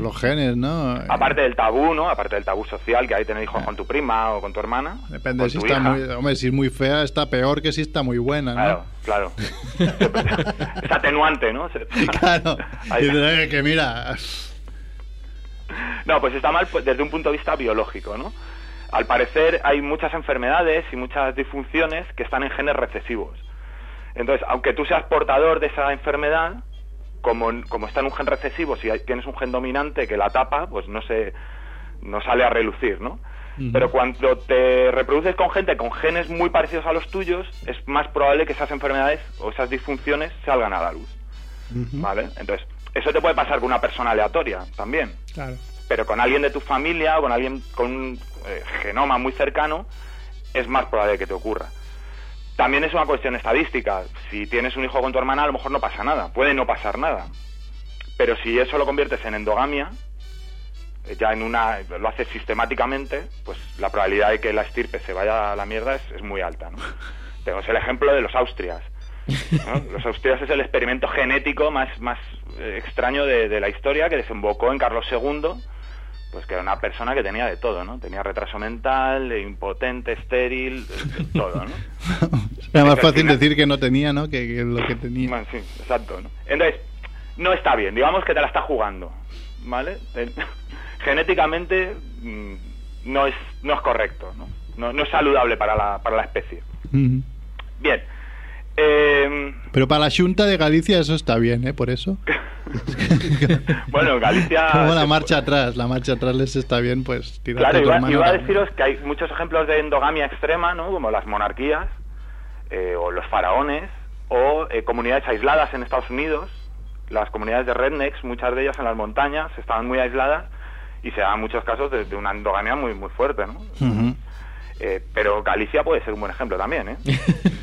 Speaker 2: los genes, ¿no?
Speaker 9: Aparte del tabú, ¿no? Aparte del tabú social que hay tener hijos con tu prima o con tu hermana.
Speaker 2: Depende si está
Speaker 9: hija.
Speaker 2: muy... Hombre, si es muy fea, está peor que si está muy buena, ¿no?
Speaker 9: Claro, claro. [LAUGHS] es atenuante, ¿no?
Speaker 2: Claro. [LAUGHS]
Speaker 9: Ahí.
Speaker 2: Que mira...
Speaker 9: No, pues está mal pues, desde un punto de vista biológico, ¿no? Al parecer hay muchas enfermedades y muchas disfunciones que están en genes recesivos. Entonces, aunque tú seas portador de esa enfermedad, como, como está en un gen recesivo, si hay- tienes un gen dominante que la tapa, pues no se no sale a relucir, ¿no? Pero cuando te reproduces con gente con genes muy parecidos a los tuyos, es más probable que esas enfermedades o esas disfunciones salgan a la luz, ¿vale? Entonces, eso te puede pasar con una persona aleatoria también
Speaker 5: Claro.
Speaker 9: pero con alguien de tu familia o con alguien con un eh, genoma muy cercano es más probable que te ocurra. También es una cuestión estadística. Si tienes un hijo con tu hermana, a lo mejor no pasa nada. Puede no pasar nada. Pero si eso lo conviertes en endogamia, eh, ya en una lo haces sistemáticamente, pues la probabilidad de que la estirpe se vaya a la mierda es, es muy alta. ¿no? [LAUGHS] Tenemos el ejemplo de los austrias. ¿no? [LAUGHS] Los austrias es el experimento genético más, más eh, extraño de, de la historia que desembocó en Carlos II, pues que era una persona que tenía de todo, ¿no? Tenía retraso mental, impotente, estéril, todo, ¿no? [LAUGHS]
Speaker 2: Era más fácil
Speaker 9: final-
Speaker 2: decir que no tenía, ¿no? Que, que lo que tenía.
Speaker 9: Bueno, sí, exacto. ¿no? Entonces, no está bien, digamos que te la está jugando, ¿vale? [LAUGHS] Genéticamente mm, no es no es correcto, ¿no? No, no es saludable para la, para la especie. Bien, Eh,
Speaker 2: Pero para la Junta de Galicia eso está bien, ¿eh? Por eso. [LAUGHS] [LAUGHS]
Speaker 9: bueno, en Galicia...
Speaker 2: Como la marcha atrás, la marcha atrás les está bien, pues
Speaker 9: Claro, iba, iba a deciros que hay muchos ejemplos de endogamia extrema, ¿no? Como las monarquías, eh, o los faraones, o eh, comunidades aisladas en Estados Unidos. Las comunidades de rednecks, muchas de ellas en las montañas, estaban muy aisladas y se dan muchos casos de, de una endogamia muy muy fuerte, ¿no?
Speaker 2: Ujú.
Speaker 9: Eh, pero Galicia puede ser un buen ejemplo también, ¿eh? [LAUGHS]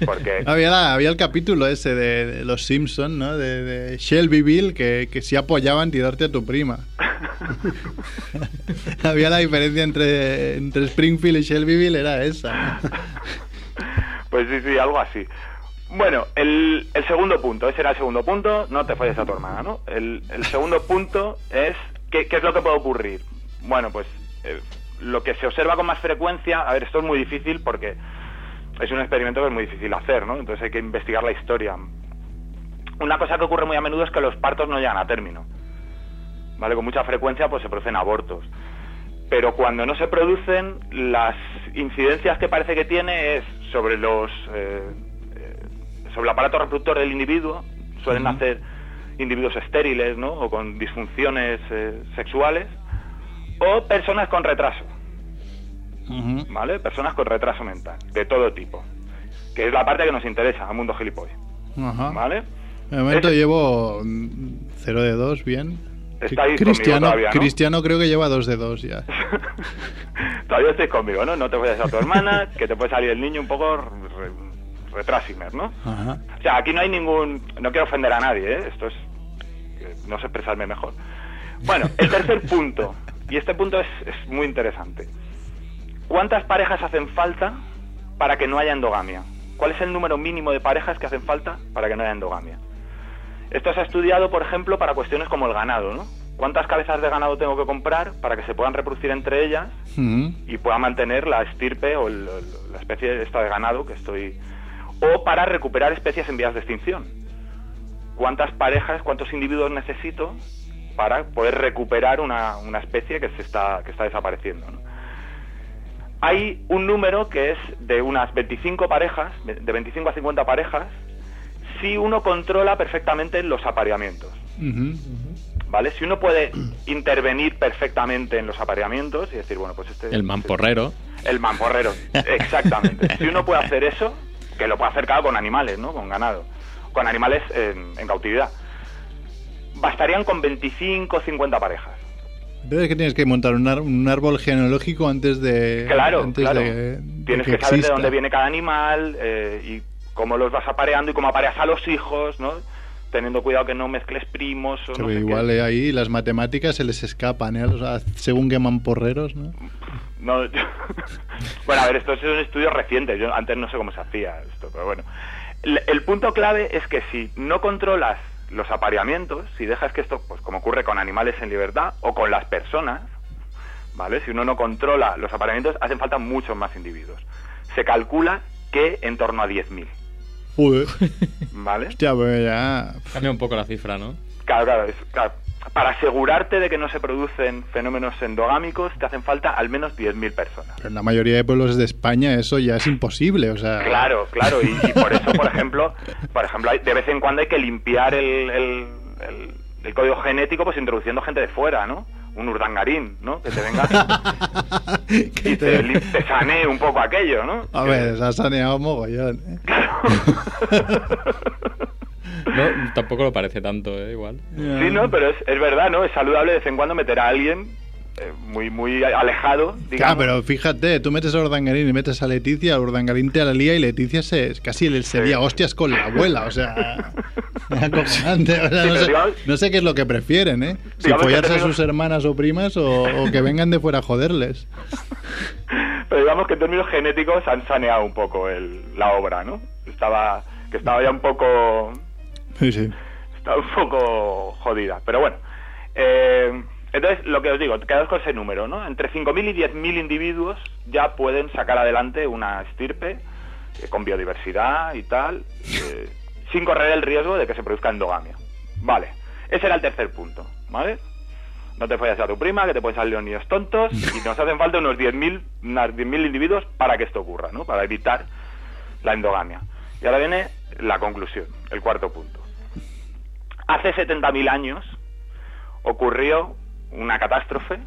Speaker 9: Porque
Speaker 2: Había, la- había el capítulo ese de, de los Simpsons, ¿no? De, de Shelbyville, que, que sí apoyaban tirarte a tu prima. [LAUGHS] había la diferencia entre, entre Springfield y Shelbyville, era esa.
Speaker 9: Pues sí, sí, algo así. Bueno, el, el segundo punto, ese era el segundo punto, no te falles a tu hermana, ¿no? El, el segundo punto es, ¿qué, qué es lo que puede ocurrir? Bueno, pues eh, lo que se observa con más frecuencia, a ver, esto es muy difícil porque es un experimento que es muy difícil hacer, ¿no? Entonces hay que investigar la historia. Una cosa que ocurre muy a menudo es que los partos no llegan a término, ¿vale? Con mucha frecuencia pues se producen abortos. Pero cuando no se producen, las incidencias que parece que tiene es sobre los eh, eh, sobre el aparato reproductor del individuo, suelen
Speaker 2: Ujú.
Speaker 9: nacer individuos estériles, ¿no? O con disfunciones eh, sexuales, o personas con retraso. ¿vale? Personas con retraso mental, de todo tipo, que es la parte que nos interesa al mundo gilipollas,
Speaker 2: Ajá.
Speaker 9: ¿vale?
Speaker 2: De momento
Speaker 9: Es-
Speaker 2: llevo 0 de 2, bien.
Speaker 9: Estáis
Speaker 2: Cristiano,
Speaker 9: conmigo todavía, ¿no?
Speaker 2: Cristiano creo que lleva 2 de 2 ya. [LAUGHS]
Speaker 9: Todavía estáis conmigo, ¿no? No te vayas a tu hermana, [LAUGHS] que te puede salir el niño un poco re- retrasimer, ¿no?
Speaker 2: Ajá.
Speaker 9: O sea, aquí no hay ningún... No quiero ofender a nadie, ¿eh? Esto es... No sé expresarme mejor. Bueno, el tercer punto, y este punto es, es muy interesante. ¿Cuántas parejas hacen falta para que no haya endogamia? ¿Cuál es el número mínimo de parejas que hacen falta para que no haya endogamia? Esto se ha estudiado, por ejemplo, para cuestiones como el ganado, ¿no? ¿Cuántas cabezas de ganado tengo que comprar para que se puedan reproducir entre ellas y pueda mantener la estirpe o el- el- la especie esta de ganado que estoy o para recuperar especies en vías de extinción cuántas parejas cuántos individuos necesito para poder recuperar una, una especie que se está que está desapareciendo ¿no? hay un número que es de unas 25 parejas de 25 a 50 parejas si uno controla perfectamente los apareamientos. ¿vale? Si uno puede intervenir perfectamente en los apareamientos y decir, bueno, pues este...
Speaker 1: El mamporrero.
Speaker 9: El mamporrero, exactamente. Si uno puede hacer eso, que lo puede hacer claro con animales, ¿no? Con ganado. Con animales en, en cautividad. Bastarían con 25 o 50 parejas.
Speaker 2: Entonces que tienes que montar un, ar- un árbol genealógico antes de...
Speaker 9: Claro,
Speaker 2: antes
Speaker 9: claro.
Speaker 2: de- de
Speaker 9: Tienes que, saber de dónde viene cada animal eh, y cómo los vas apareando y cómo apareas a los hijos, ¿no? Teniendo cuidado que no mezcles primos o no sé
Speaker 2: igual
Speaker 9: qué.
Speaker 2: eh, ahí las matemáticas se les escapan, ¿eh? O sea, según queman porreros, ¿no?
Speaker 9: No, [LAUGHS] yo- bueno, a ver, esto es un estudio reciente. Yo antes no sé cómo se hacía esto, pero bueno. El, el punto clave es que si no controlas los apareamientos, si dejas que esto, pues como ocurre con animales en libertad o con las personas, ¿vale? Si uno no controla los apareamientos, hacen falta muchos más individuos. Se calcula que en torno a 10.000,
Speaker 2: Joder.
Speaker 9: ¿vale? [LAUGHS]
Speaker 2: Hostia, pues ya...
Speaker 1: Cambia un poco la cifra, ¿no?
Speaker 9: Claro, claro, es- claro. Para asegurarte de que no se producen fenómenos endogámicos, te hacen falta al menos 10.000 personas.
Speaker 2: Pero en la mayoría de pueblos de España eso ya es imposible, o sea...
Speaker 9: Claro, claro, y, y por eso, por [LAUGHS] ejemplo, por ejemplo, hay- de vez en cuando hay que limpiar el, el- el- el código genético, pues introduciendo gente de fuera, ¿no? Un urdangarín, ¿no? Que te venga [LAUGHS] y te,
Speaker 2: te
Speaker 9: sanee un poco aquello, ¿no?
Speaker 2: A ver, se ha saneado mogollón. ¿eh? [LAUGHS]
Speaker 1: No, tampoco lo parece tanto, ¿eh? Igual.
Speaker 9: Sí, no, pero es, es verdad, ¿no? Es saludable de vez en cuando meter a alguien eh, muy muy alejado,
Speaker 2: Claro,
Speaker 9: digamos.
Speaker 2: pero fíjate, tú metes a Urdangarín y metes a Leticia, Urdangarín te la lía y Leticia se, casi le se
Speaker 9: Sí.
Speaker 2: lía hostias con la abuela, o sea... [LAUGHS] es acojonante, o sea,
Speaker 9: Sí,
Speaker 2: no, sé,
Speaker 9: digamos-
Speaker 2: no sé qué es lo que prefieren, ¿eh? Si follarse a sus hermanas o primas o, o que vengan de fuera a joderles. [LAUGHS]
Speaker 9: Pero digamos que en términos genéticos han saneado un poco el, la obra, ¿no? Estaba que estaba ya un poco
Speaker 2: Sí, sí.
Speaker 9: está un poco jodida. Pero bueno, eh, entonces lo que os digo, quedaos con ese número, ¿no? Entre 5.000 y 10.000 individuos ya pueden sacar adelante una estirpe eh, con biodiversidad y tal, eh, sin correr el riesgo de que se produzca endogamia. Vale, ese era el tercer punto, ¿vale? No te fallas a tu prima, que te pueden salir los niños tontos, [LAUGHS] y nos hacen falta unos 10.000 unas 10.000 individuos para que esto ocurra, ¿no? Para evitar la endogamia. Y ahora viene la conclusión, el cuarto punto. Hace 70.000 años ocurrió una catástrofe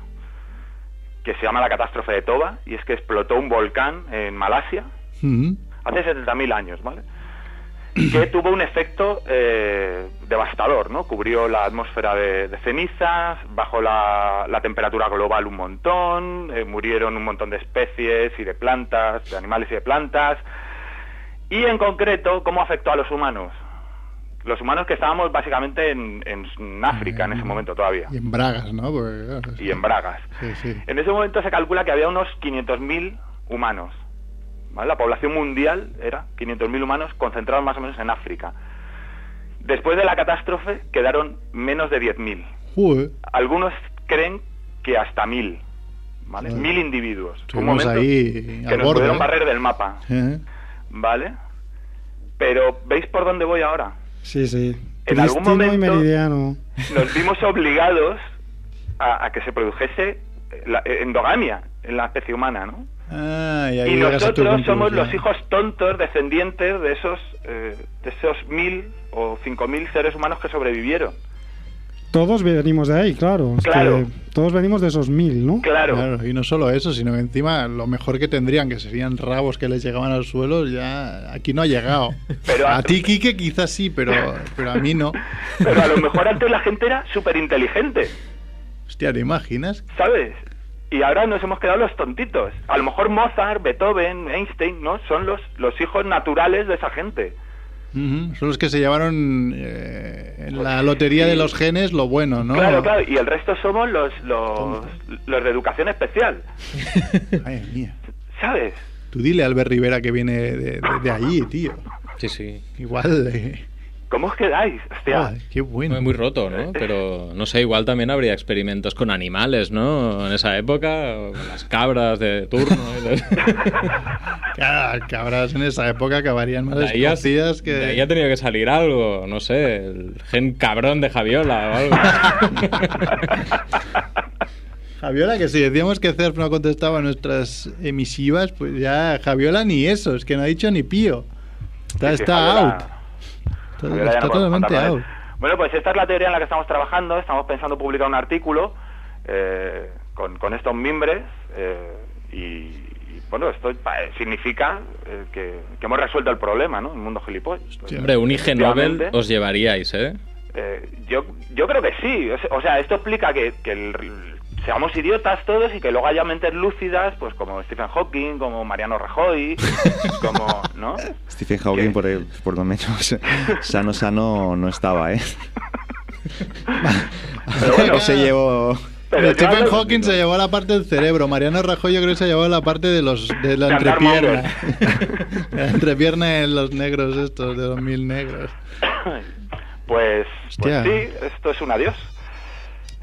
Speaker 9: que se llama la catástrofe de Toba, y es que explotó un volcán en Malasia
Speaker 2: Mm.
Speaker 9: hace 70.000 años, ¿vale? Que [CLEARS THROAT] tuvo un efecto eh, devastador, ¿no? Cubrió la atmósfera de, de cenizas, bajó la, la temperatura global un montón, eh, murieron un montón de especies y de plantas, de animales y de plantas. Y en concreto, ¿cómo afectó a los humanos? Los humanos que estábamos básicamente en, en África en ese momento todavía,
Speaker 2: Y en Bragas, ¿no? Porque, claro,
Speaker 9: y en Bragas.
Speaker 2: Sí, sí.
Speaker 9: En ese momento se calcula que había unos 500.000 humanos. ¿vale? La población mundial era 500.000 humanos concentrados más o menos en África. Después de la catástrofe quedaron menos de 10.000.
Speaker 2: Joder,
Speaker 9: Algunos creen que hasta 1.000. ¿vale?
Speaker 2: Joder.
Speaker 9: 1.000 individuos. Un momento
Speaker 2: ahí
Speaker 9: que nos
Speaker 2: borde,
Speaker 9: pudieron
Speaker 2: ¿eh?
Speaker 9: barrer del mapa.
Speaker 2: ¿eh?
Speaker 9: ¿Vale? Pero ¿veis por dónde voy ahora?
Speaker 5: Sí, sí.
Speaker 9: En algún
Speaker 5: y
Speaker 9: momento-
Speaker 5: meridiano.
Speaker 9: nos vimos obligados a, a que se produjese la endogamia en la especie humana, ¿no?
Speaker 2: Ah, y
Speaker 9: nosotros somos los hijos tontos descendientes de esos eh, de esos mil o cinco mil seres humanos que sobrevivieron.
Speaker 5: Todos venimos de ahí, claro. Es
Speaker 9: Claro.
Speaker 5: que todos venimos de esos mil, ¿no?
Speaker 9: Claro.
Speaker 2: Claro, y no solo eso, sino que encima lo mejor que tendrían, que serían rabos que les llegaban al suelo, ya aquí no ha llegado.
Speaker 9: Pero
Speaker 2: a
Speaker 9: a-
Speaker 2: ti, Quique, quizás sí, pero, pero a mí no. [LAUGHS]
Speaker 9: Pero a lo mejor antes la gente era súper inteligente,
Speaker 2: Hostia, ¿te imaginas?
Speaker 9: ¿sabes? Y ahora nos hemos quedado los tontitos. A lo mejor Mozart, Beethoven, Einstein, ¿no? Son los, los hijos naturales de esa gente.
Speaker 2: Son los que se llevaron eh, en la lotería de los genes lo bueno, ¿no?
Speaker 9: Claro, claro. Y el resto somos los, los, los de educación especial, [LAUGHS]
Speaker 2: Ay, mía.
Speaker 9: ¿sabes?
Speaker 2: Tú dile a Albert Rivera que viene de, de- de allí, tío.
Speaker 1: Sí, sí.
Speaker 2: Igual. eh,
Speaker 9: ¿Cómo os quedáis? Hostia.
Speaker 2: joder, qué bueno.
Speaker 1: Muy, muy roto, ¿no? Pero no sé, igual también habría experimentos con animales, ¿no? En esa época, o con las cabras de turno. de- [LAUGHS]
Speaker 2: Claro, cabras en esa época acabarían más
Speaker 1: ha,
Speaker 2: escocidas
Speaker 1: de ahí
Speaker 2: que...
Speaker 1: ha tenido que salir algo, no sé, el gen cabrón de Javiola o algo. [LAUGHS]
Speaker 2: Javiola, que si decíamos que Cerf no contestaba a nuestras emisivas, pues ya Javiola ni eso, es que no ha dicho ni pío. Está,
Speaker 9: Sí, sí,
Speaker 2: está
Speaker 9: Javiola-
Speaker 2: out.
Speaker 9: No
Speaker 2: totalmente out.
Speaker 9: él. Bueno, pues esta es la teoría en la que estamos trabajando. Estamos pensando publicar un artículo eh, con, con estos mimbres eh, y, y, bueno, esto pa- eh, significa eh, que, que hemos resuelto el problema, ¿no? El mundo gilipollas.
Speaker 1: Hombre, un IG Nobel os llevaríais, ¿eh?
Speaker 9: Eh, yo, yo creo que sí. O sea, esto explica que, que el- seamos idiotas todos y que luego haya mentes lúcidas, pues como Stephen Hawking, como Mariano Rajoy, [LAUGHS] como, ¿no?
Speaker 4: Stephen Hawking, por, el- por lo menos, sano, sano no estaba, ¿eh?
Speaker 9: Pero bueno, [LAUGHS]
Speaker 4: se llevó...
Speaker 9: pero
Speaker 2: Stephen
Speaker 9: claro,
Speaker 2: Hawking se llevó la parte del cerebro, Mariano Rajoy yo creo que se llevó la parte de los de la entrepierna. [LAUGHS] la entrepierna en los negros estos, de los mil negros.
Speaker 9: Pues, pues
Speaker 2: Hostia.
Speaker 9: sí, esto es un adiós.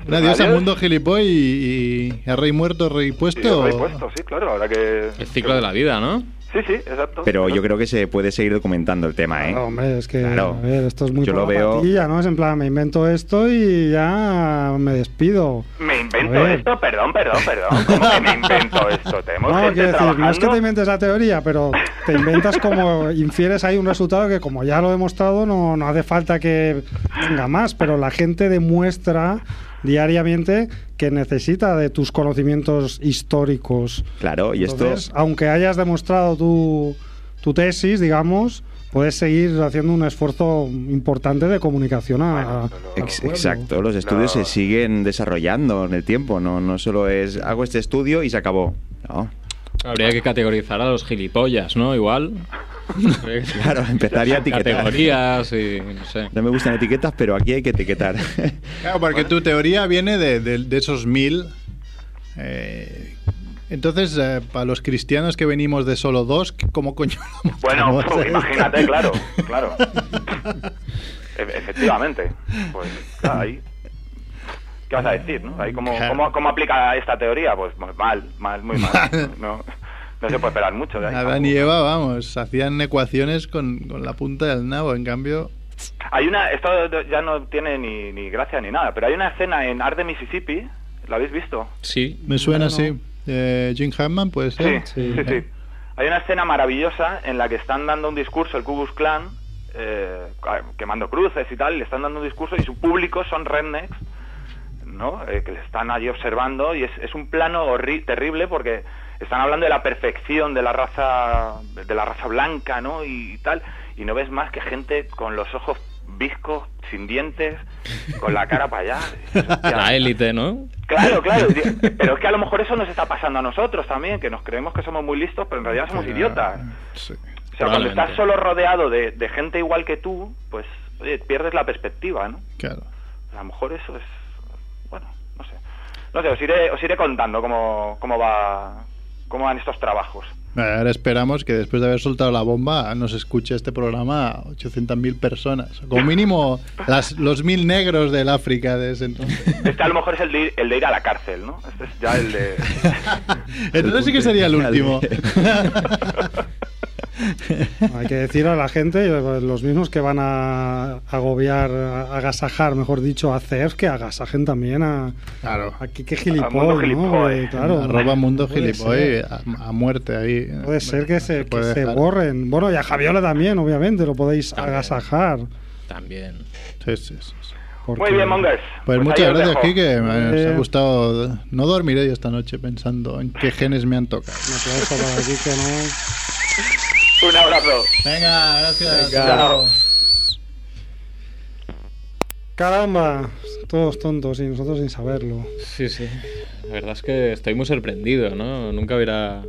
Speaker 2: Un adiós al mundo gilipoy y, y a rey muerto, rey
Speaker 9: Sí,
Speaker 2: puesto.
Speaker 9: rey puesto, sí, claro, ahora que...
Speaker 1: El ciclo de la vida, ¿no?
Speaker 9: Sí, sí, exacto.
Speaker 4: Pero yo creo que se puede seguir documentando el tema, ¿eh?
Speaker 5: No, hombre, es que
Speaker 4: Claro.
Speaker 5: a ver, esto es muy
Speaker 4: Yo lo veo-
Speaker 5: patilla, ¿no? Es en plan, me invento esto y ya me despido.
Speaker 9: Me invento esto, perdón, perdón, perdón. ¿Cómo que me invento esto? Tenemos
Speaker 5: No,
Speaker 9: gente
Speaker 5: quiero decir, no es que te inventes la teoría, pero te inventas como, infieres ahí un resultado que como ya lo he demostrado, no, no hace falta que venga más, pero la gente demuestra diariamente que necesita de tus conocimientos históricos.
Speaker 4: Claro, y esto...
Speaker 5: Entonces, aunque hayas demostrado tu, tu tesis, digamos, puedes seguir haciendo un esfuerzo importante de comunicación a,
Speaker 9: Bueno,
Speaker 4: Ex- exacto, los estudios se siguen desarrollando en el tiempo, no, no solo es hago este estudio y se acabó. No.
Speaker 1: Habría que categorizar a los gilipollas, ¿no? Igual. [LAUGHS]
Speaker 4: Claro, empezaría a etiquetar.
Speaker 1: Categorías y no sé.
Speaker 4: No me gustan etiquetas, pero aquí hay que etiquetar. [LAUGHS]
Speaker 2: Claro, porque tu teoría viene de, de- de esos mil. eh, entonces, eh, para los cristianos que venimos de solo dos, ¿cómo coño [LAUGHS]
Speaker 9: Bueno, pues, imagínate, claro, claro. E- efectivamente. Pues, claro, ahí. ¿Qué vas a decir, no? Ahí, ¿cómo,
Speaker 2: Claro.
Speaker 9: cómo, cómo aplica esta teoría? Pues pues, mal, mal, muy mal. No, no se puede esperar mucho de ahí.
Speaker 2: Adán y Eva, vamos, hacían ecuaciones con, con la punta del nabo. En cambio,
Speaker 9: Hay una, esto ya no tiene ni, ni gracia ni nada, pero hay una escena en Art de Mississippi, ¿la habéis visto?
Speaker 1: Sí.
Speaker 2: me suena así. Eh, Jim Hammond, puede
Speaker 9: Sí,
Speaker 2: ser.
Speaker 9: sí, sí. Hay una escena maravillosa en la que están dando un discurso el Ku Klux Klan, eh, quemando cruces y tal, y le están dando un discurso y su público son rednecks, ¿no? Eh, que le están allí observando y es, es un plano horri- terrible porque están hablando de la perfección de la raza de la raza blanca, ¿no? Y, tal, y no ves más que gente con los ojos viscos, sin dientes, con la cara para allá. [LAUGHS]
Speaker 1: La élite, ¿no?
Speaker 9: Claro, claro. Pero es que a lo mejor eso nos está pasando a nosotros también, que nos creemos que somos muy listos, pero en realidad somos idiotas.
Speaker 2: Sí.
Speaker 9: O sea, cuando estás solo rodeado de, de gente igual que tú, pues oye, pierdes la perspectiva, ¿no?
Speaker 2: Claro.
Speaker 9: A lo mejor eso es... Bueno, no sé. No sé, os iré, os iré contando cómo, cómo, va, cómo van estos trabajos.
Speaker 2: Ahora esperamos que después de haber soltado la bomba nos escuche este programa 800.000 personas. Como mínimo las, los mil negros del África de ese entonces.
Speaker 9: Este a lo mejor es el de, ir, el de ir a la cárcel, ¿no? Este es ya el de... [LAUGHS]
Speaker 2: Entonces sí que sería el último. [LAUGHS]
Speaker 5: Hay que decir a la gente, eh, los mismos que van a agobiar, a agasajar, mejor dicho, a CEF, que agasajen también a,
Speaker 2: Claro.
Speaker 5: a Kike Gilipoy, ¿no? Claro,
Speaker 2: Arroba mundo gilipoy
Speaker 5: ser.
Speaker 2: a, a muerte ahí.
Speaker 5: Puede ser que se, que borren. Bueno, y a Javiola también, obviamente, lo podéis
Speaker 1: También.
Speaker 5: agasajar.
Speaker 1: También.
Speaker 2: Sí, sí, sí, sí.
Speaker 5: porque-
Speaker 9: Muy bien, Mongers.
Speaker 2: Pues,
Speaker 9: ahí
Speaker 2: muchas gracias. Kike. Me me
Speaker 5: Eh.
Speaker 2: ha gustado. No dormiré yo esta noche pensando en qué genes me han tocado.
Speaker 5: Un aplauso para Kike, ¿no?
Speaker 9: Un abrazo.
Speaker 2: Venga, gracias.
Speaker 9: Chao.
Speaker 5: Caramba, todos tontos y nosotros sin saberlo.
Speaker 1: Sí, sí. La verdad es que estoy muy sorprendido, ¿no? Nunca hubiera...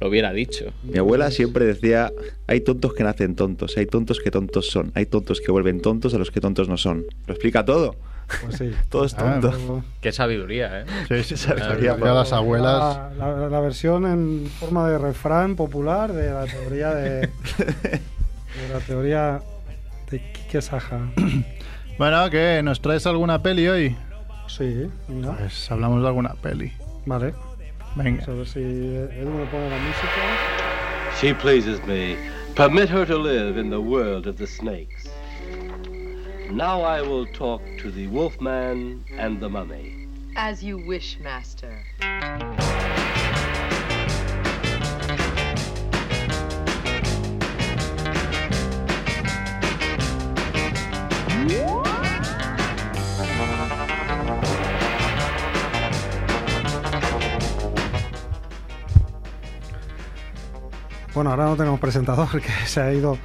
Speaker 1: Lo hubiera dicho.
Speaker 4: Mi abuela siempre decía, hay tontos que nacen tontos, hay tontos que tontos son, hay tontos que vuelven tontos a los que tontos no son. Lo explica todo.
Speaker 5: Pues sí. [LAUGHS]
Speaker 4: Todo es
Speaker 2: Ah.
Speaker 5: Pero-
Speaker 1: Qué sabiduría, ¿eh?
Speaker 2: Sí, sí,
Speaker 4: sabía por-
Speaker 2: las abuelas.
Speaker 5: La, la- la versión en forma de refrán popular de la teoría de, [LAUGHS] de la teoría de Kike Saja. [COUGHS]
Speaker 2: Bueno, ¿qué? ¿Nos traes alguna peli hoy?
Speaker 5: Sí, mira.
Speaker 2: Pues hablamos de alguna peli.
Speaker 5: Vale.
Speaker 2: Venga.
Speaker 5: Vamos a ver si Edu me pone la música.
Speaker 10: She pleases me. Permit her to live in the world of the snakes. Now I will talk to the wolfman and the mummy.
Speaker 11: As you wish, master.
Speaker 5: Bueno, ahora no tenemos presentador, [LAUGHS] que se ha ido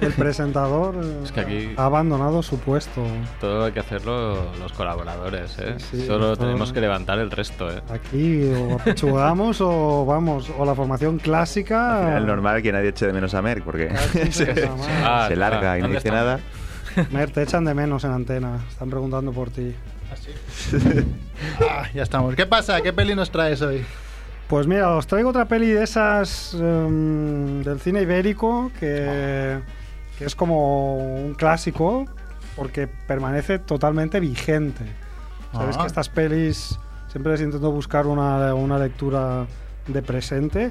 Speaker 5: el presentador. eh, [LAUGHS]
Speaker 1: Es que aquí-
Speaker 5: Ha abandonado su puesto.
Speaker 1: Todo hay que hacerlo los colaboradores, ¿eh?
Speaker 5: Sí, sí,
Speaker 1: Solo
Speaker 5: todo.
Speaker 1: tenemos que levantar el resto, ¿eh?
Speaker 5: Aquí o apechugamos o vamos, o la formación clásica.
Speaker 4: Es normal que nadie eche de menos a Merck, porque [LAUGHS] se.
Speaker 1: Ah,
Speaker 4: se larga y no
Speaker 1: ¿dónde
Speaker 4: dice
Speaker 1: está?
Speaker 4: nada.
Speaker 5: Mer, te echan de menos en antena. Están preguntando por ti.
Speaker 2: Ah, ya estamos. ¿Qué pasa? ¿Qué peli nos traes hoy?
Speaker 5: Pues mira, os traigo otra peli de esas em, del cine ibérico que, que es como un clásico porque permanece totalmente vigente. Sabes
Speaker 2: Ah.
Speaker 5: que estas pelis siempre les intento buscar una, una lectura de presente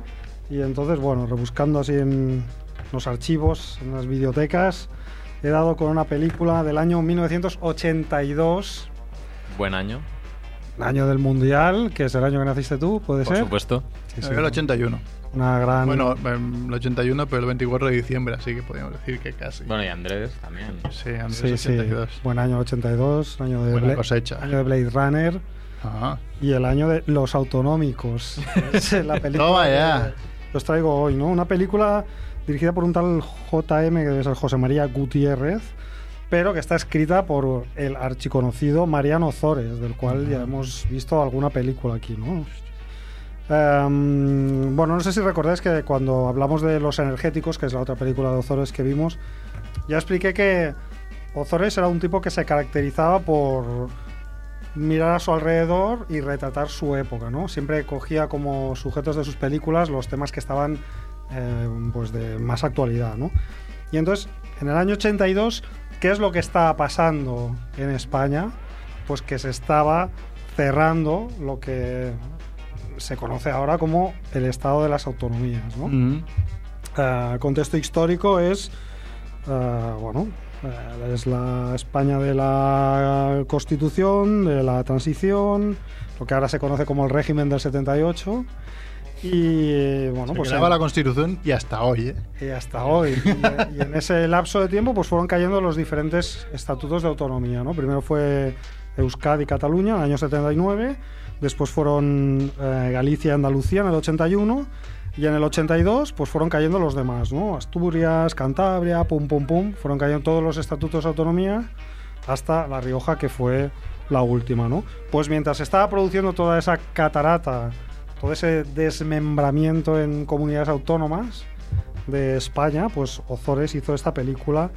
Speaker 5: y entonces, bueno, rebuscando así en los archivos, en las bibliotecas, he dado con una película del año 1982,
Speaker 1: Buen año,
Speaker 5: año del Mundial, que es el año que naciste tú, ¿puede
Speaker 1: por
Speaker 5: ser?
Speaker 1: supuesto.
Speaker 5: Sí, sí.
Speaker 2: el 81.
Speaker 5: Una gran...
Speaker 2: Bueno, em, el 81, pero el 24 de diciembre, así que podríamos decir que casi.
Speaker 1: Bueno, y Andrés también.
Speaker 2: Sí, Andrés
Speaker 5: Sí, sí.
Speaker 2: 82.
Speaker 5: Buen año 82, año de,
Speaker 2: Buena
Speaker 5: Bla-
Speaker 2: cosecha.
Speaker 5: año de Blade Runner
Speaker 2: Ah,
Speaker 5: y el año de Los Autonómicos. [LAUGHS] La película
Speaker 2: Toma ya.
Speaker 5: que os traigo hoy, ¿no? Una película dirigida por un tal JM, que debe ser José María Gutiérrez, pero que está escrita por el archiconocido Mariano Zores, del cual ya hemos visto alguna película aquí, ¿no? Em, bueno, no sé si recordáis que cuando hablamos de Los Energéticos, que es la otra película de Ozores que vimos, ya expliqué que Ozores era un tipo que se caracterizaba por mirar a su alrededor y retratar su época, ¿no? Siempre cogía como sujetos de sus películas los temas que estaban eh, pues de más actualidad, ¿no? Y entonces, en el año 82, ¿qué es lo que estaba pasando en España? Pues que se estaba cerrando lo que se conoce ahora como el estado de las autonomías, ¿no?
Speaker 2: Mm.
Speaker 5: Eh, contexto histórico es, eh, bueno, eh, es la España de la Constitución, de la transición, lo que ahora se conoce como el régimen del 78. Y bueno,
Speaker 2: Se
Speaker 5: pues
Speaker 2: creaba
Speaker 5: en-
Speaker 2: la Constitución y hasta hoy, ¿eh?
Speaker 5: y hasta hoy. Y, y en ese lapso de tiempo pues fueron cayendo los diferentes estatutos de autonomía. ¿no? Primero fue Euskadi y Cataluña en el año 79, después fueron eh, Galicia y Andalucía en el 81 y en el 82 pues fueron cayendo los demás, ¿no? Asturias, Cantabria, pum pum pum, fueron cayendo todos los estatutos de autonomía hasta La Rioja que fue la última, ¿no? Pues mientras se estaba produciendo toda esa catarata, todo ese desmembramiento en comunidades autónomas de España, pues Ozores hizo esta película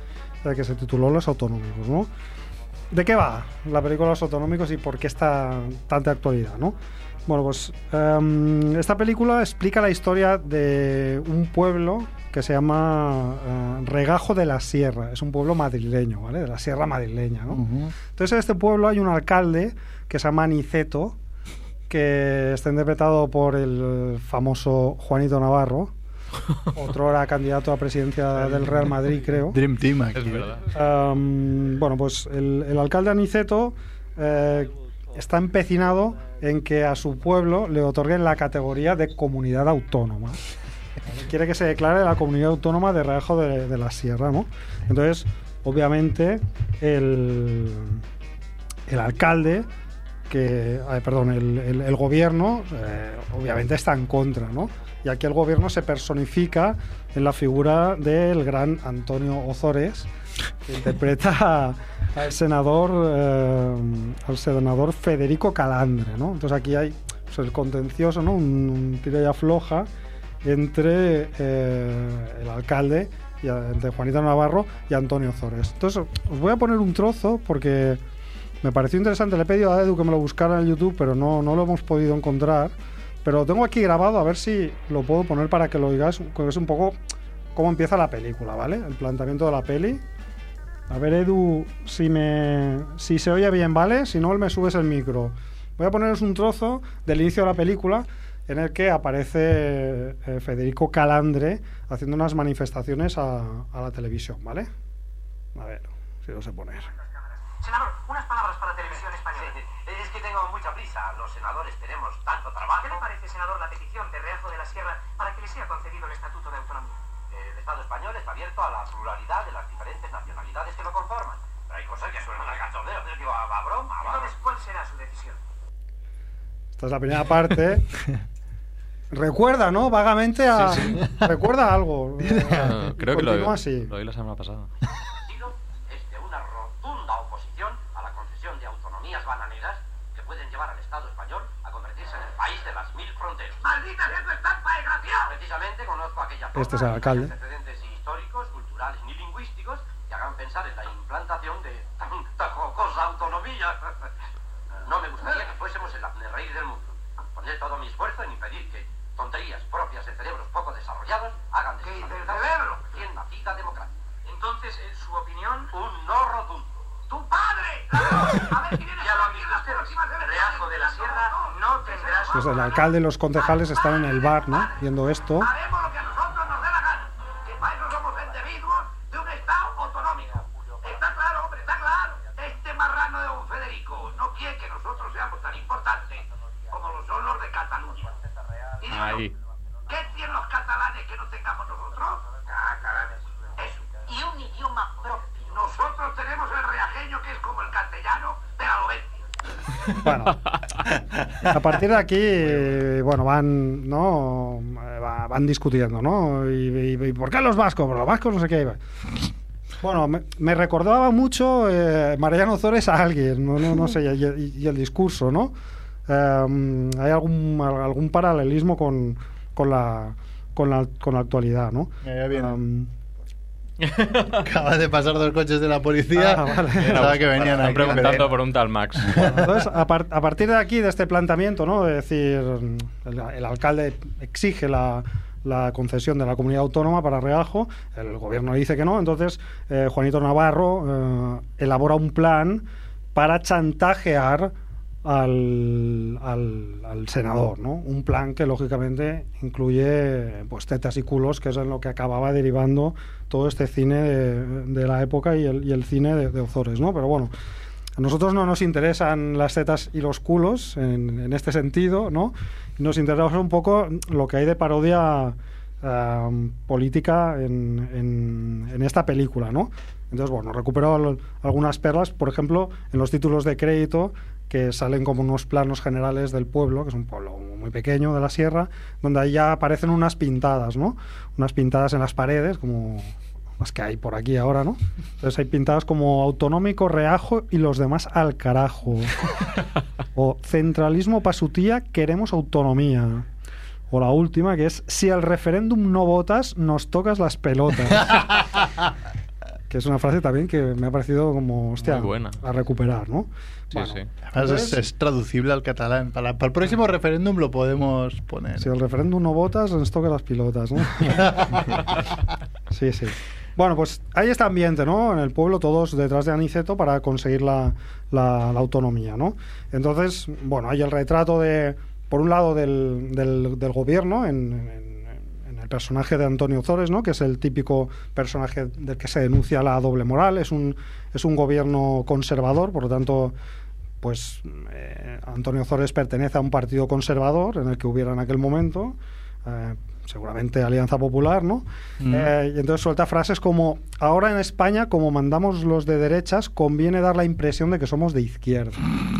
Speaker 5: eh, que se tituló Los Autonómicos, ¿no? ¿De qué va la película Los Autonómicos y por qué está tanta actualidad, no? Bueno, pues em, esta película explica la historia de un pueblo que se llama eh, Regajo de la Sierra. Es un pueblo madrileño, ¿vale? De la Sierra madrileña, ¿no? Entonces en este pueblo hay un alcalde que se llama Niceto, que está interpretado por el famoso Juanito Navarro, [LAUGHS] otro era candidato a presidencia del Real Madrid, creo.
Speaker 2: Dream Team aquí.
Speaker 1: Es verdad.
Speaker 5: Um, bueno, pues el, el alcalde Aniceto eh, está empecinado en que a su pueblo le otorguen la categoría de comunidad autónoma. Quiere que se declare la comunidad autónoma de Reajo de, de la Sierra, ¿no? Entonces, obviamente, el, el alcalde, que, ay, perdón, el, gobierno, eh, obviamente está en contra, ¿no? Y aquí el gobierno se personifica en la figura del gran Antonio Ozores, que interpreta al senador, eh, al senador Federico Calandre, ¿no? Entonces aquí hay pues, el contencioso, ¿no? Un, un tira y afloja entre eh, el alcalde, y, a- entre Juanito Navarro y Antonio Ozores. Entonces os voy a poner un trozo porque me pareció interesante. Le he pedido a Edu que me lo buscara en YouTube, pero no, no lo hemos podido encontrar. Pero lo tengo aquí grabado, a ver si lo puedo poner para que lo oigáis, que es un poco cómo empieza la película, ¿vale? El planteamiento de la peli. A ver, Edu, si, me, si se oye bien, ¿vale? Si no, me subes el micro. Voy a poneros un trozo del inicio de la película en el que aparece eh, Federico Calandre haciendo unas manifestaciones a, a la televisión, ¿vale? A ver, si lo sé poner.
Speaker 12: Senador, unas palabras para televisión española. es que tengo mucha prisa. Los senadores tenemos tanto trabajo. ¿Qué le parece, senador, la petición de Reajo de la Sierra para que le sea concedido el Estatuto de Autonomía? El Estado español está abierto a la pluralidad de las diferentes nacionalidades que lo conforman. Pero hay cosas que suenan a cachondeo. Yo digo, a, a broma. a- Entonces, ¿cuál será su decisión?
Speaker 5: Esta es la primera parte. [LAUGHS] Recuerda, ¿no? Vagamente a. Recuerda algo. [LAUGHS]
Speaker 1: Ah, creo que lo,
Speaker 5: así.
Speaker 1: lo oí la semana pasada.
Speaker 12: es de una rotunda oposición a la concesión de autonomías bananeras que pueden llevar al Estado español a convertirse en el país de ¡Maldita sea tu estampa, desgraciado! Precisamente conozco aquella
Speaker 5: Este es el alcalde.
Speaker 12: antecedentes históricos, culturales ni lingüísticos que hagan pensar en la implantación de tanta jocosa autonomía. No me gustaría que fuésemos el reír del mundo. Pondré todo mi esfuerzo en impedir que tonterías propias de cerebros poco desarrollados hagan de ¿Qué cerebro? Bien nacida democracia. Entonces, en su opinión... Un no rotundo. ¡Tu padre! A ver si vienes ustedes. Reajo de la Sierra no tendrás...
Speaker 5: Pues el alcalde y los concejales están en el bar, ¿no? Viendo esto.
Speaker 12: Haremos lo que a nosotros nos dé la gana. Que para eso somos individuos de un Estado autonómico. Está claro, hombre, está claro. Este marrano de don Federico no quiere que nosotros seamos tan importantes como lo son los de Cataluña. Y digo,
Speaker 1: Ahí.
Speaker 12: ¿qué tienen los catalanes que no tengamos nosotros? Ah, caray, eso. Y un idioma propio. Nosotros tenemos el reajeño que es como el castellano, pero a lo bestia.
Speaker 5: Bueno, a partir de aquí, eh, bueno, van, ¿no? Eh, va- Van discutiendo, ¿no? Y, y- y ¿por qué los vascos? Pues los vascos no sé qué. Bueno, me, me recordaba mucho eh, Mariano Zores a alguien, no, no, no sé, y, y- y el discurso, ¿no? Eh, hay algún, algún paralelismo con, con, la, con, la, con la actualidad, ¿no?
Speaker 2: Ya viene.
Speaker 5: Um, [LAUGHS]
Speaker 2: Acaba de pasar dos coches de la policía.
Speaker 5: Ah, vale.
Speaker 2: Pensaba que venían
Speaker 1: Están
Speaker 2: aquí.
Speaker 1: preguntando por un tal Max.
Speaker 5: Entonces, a, par- a partir de aquí, de este planteamiento, ¿no? Es decir, el, el alcalde exige la, la concesión de la comunidad autónoma para Reajo, el gobierno dice que no, entonces eh, Juanito Navarro eh, elabora un plan para chantajear al, al, senador, ¿no? Un plan que lógicamente incluye pues tetas y culos, que es en lo que acababa derivando todo este cine de, de la época y el, el cine de, de Ozores, ¿no? Pero bueno, A nosotros no nos interesan las tetas y los culos en, en este sentido, ¿no? Nos interesa un poco lo que hay de parodia eh, política en, en- esta película, ¿no? Entonces, bueno, recupero al- algunas perlas, por ejemplo, en los títulos de crédito que salen como unos planos generales del pueblo, que es un pueblo muy pequeño de la sierra, donde ahí ya aparecen unas pintadas, ¿no? Unas pintadas en las paredes, como las que hay por aquí ahora, ¿no? Entonces hay pintadas como autonómico, reajo y los demás al carajo. [LAUGHS] o centralismo pa' su tía, queremos autonomía. O la última, que es si al referéndum no votas, nos tocas las pelotas. [LAUGHS] que es una frase también que me ha parecido como, hostia,
Speaker 1: buena.
Speaker 5: a recuperar, ¿no?
Speaker 1: Sí, sí.
Speaker 2: Además, es, es traducible al catalán. Para, para el próximo referéndum lo podemos poner.
Speaker 5: Si al referéndum no votas, nos toca las pilotas, ¿no? [LAUGHS] sí, sí. Bueno, pues hay este ambiente, ¿no? En el pueblo, todos detrás de Aniceto para conseguir la, la- la autonomía, ¿no? Entonces, bueno, hay el retrato de, por un lado, del, del- del gobierno en, en- en el personaje de Antonio Zores, ¿no? Que es el típico personaje del que se denuncia la doble moral. Es un, es un gobierno conservador, por lo tanto, pues eh, Antonio Zores pertenece a un partido conservador en el que hubiera en aquel momento, eh, seguramente Alianza Popular, ¿no?
Speaker 2: Mm.
Speaker 5: Eh, y entonces suelta frases como, ahora en España, como mandamos los de derechas, conviene dar la impresión de que somos de izquierda.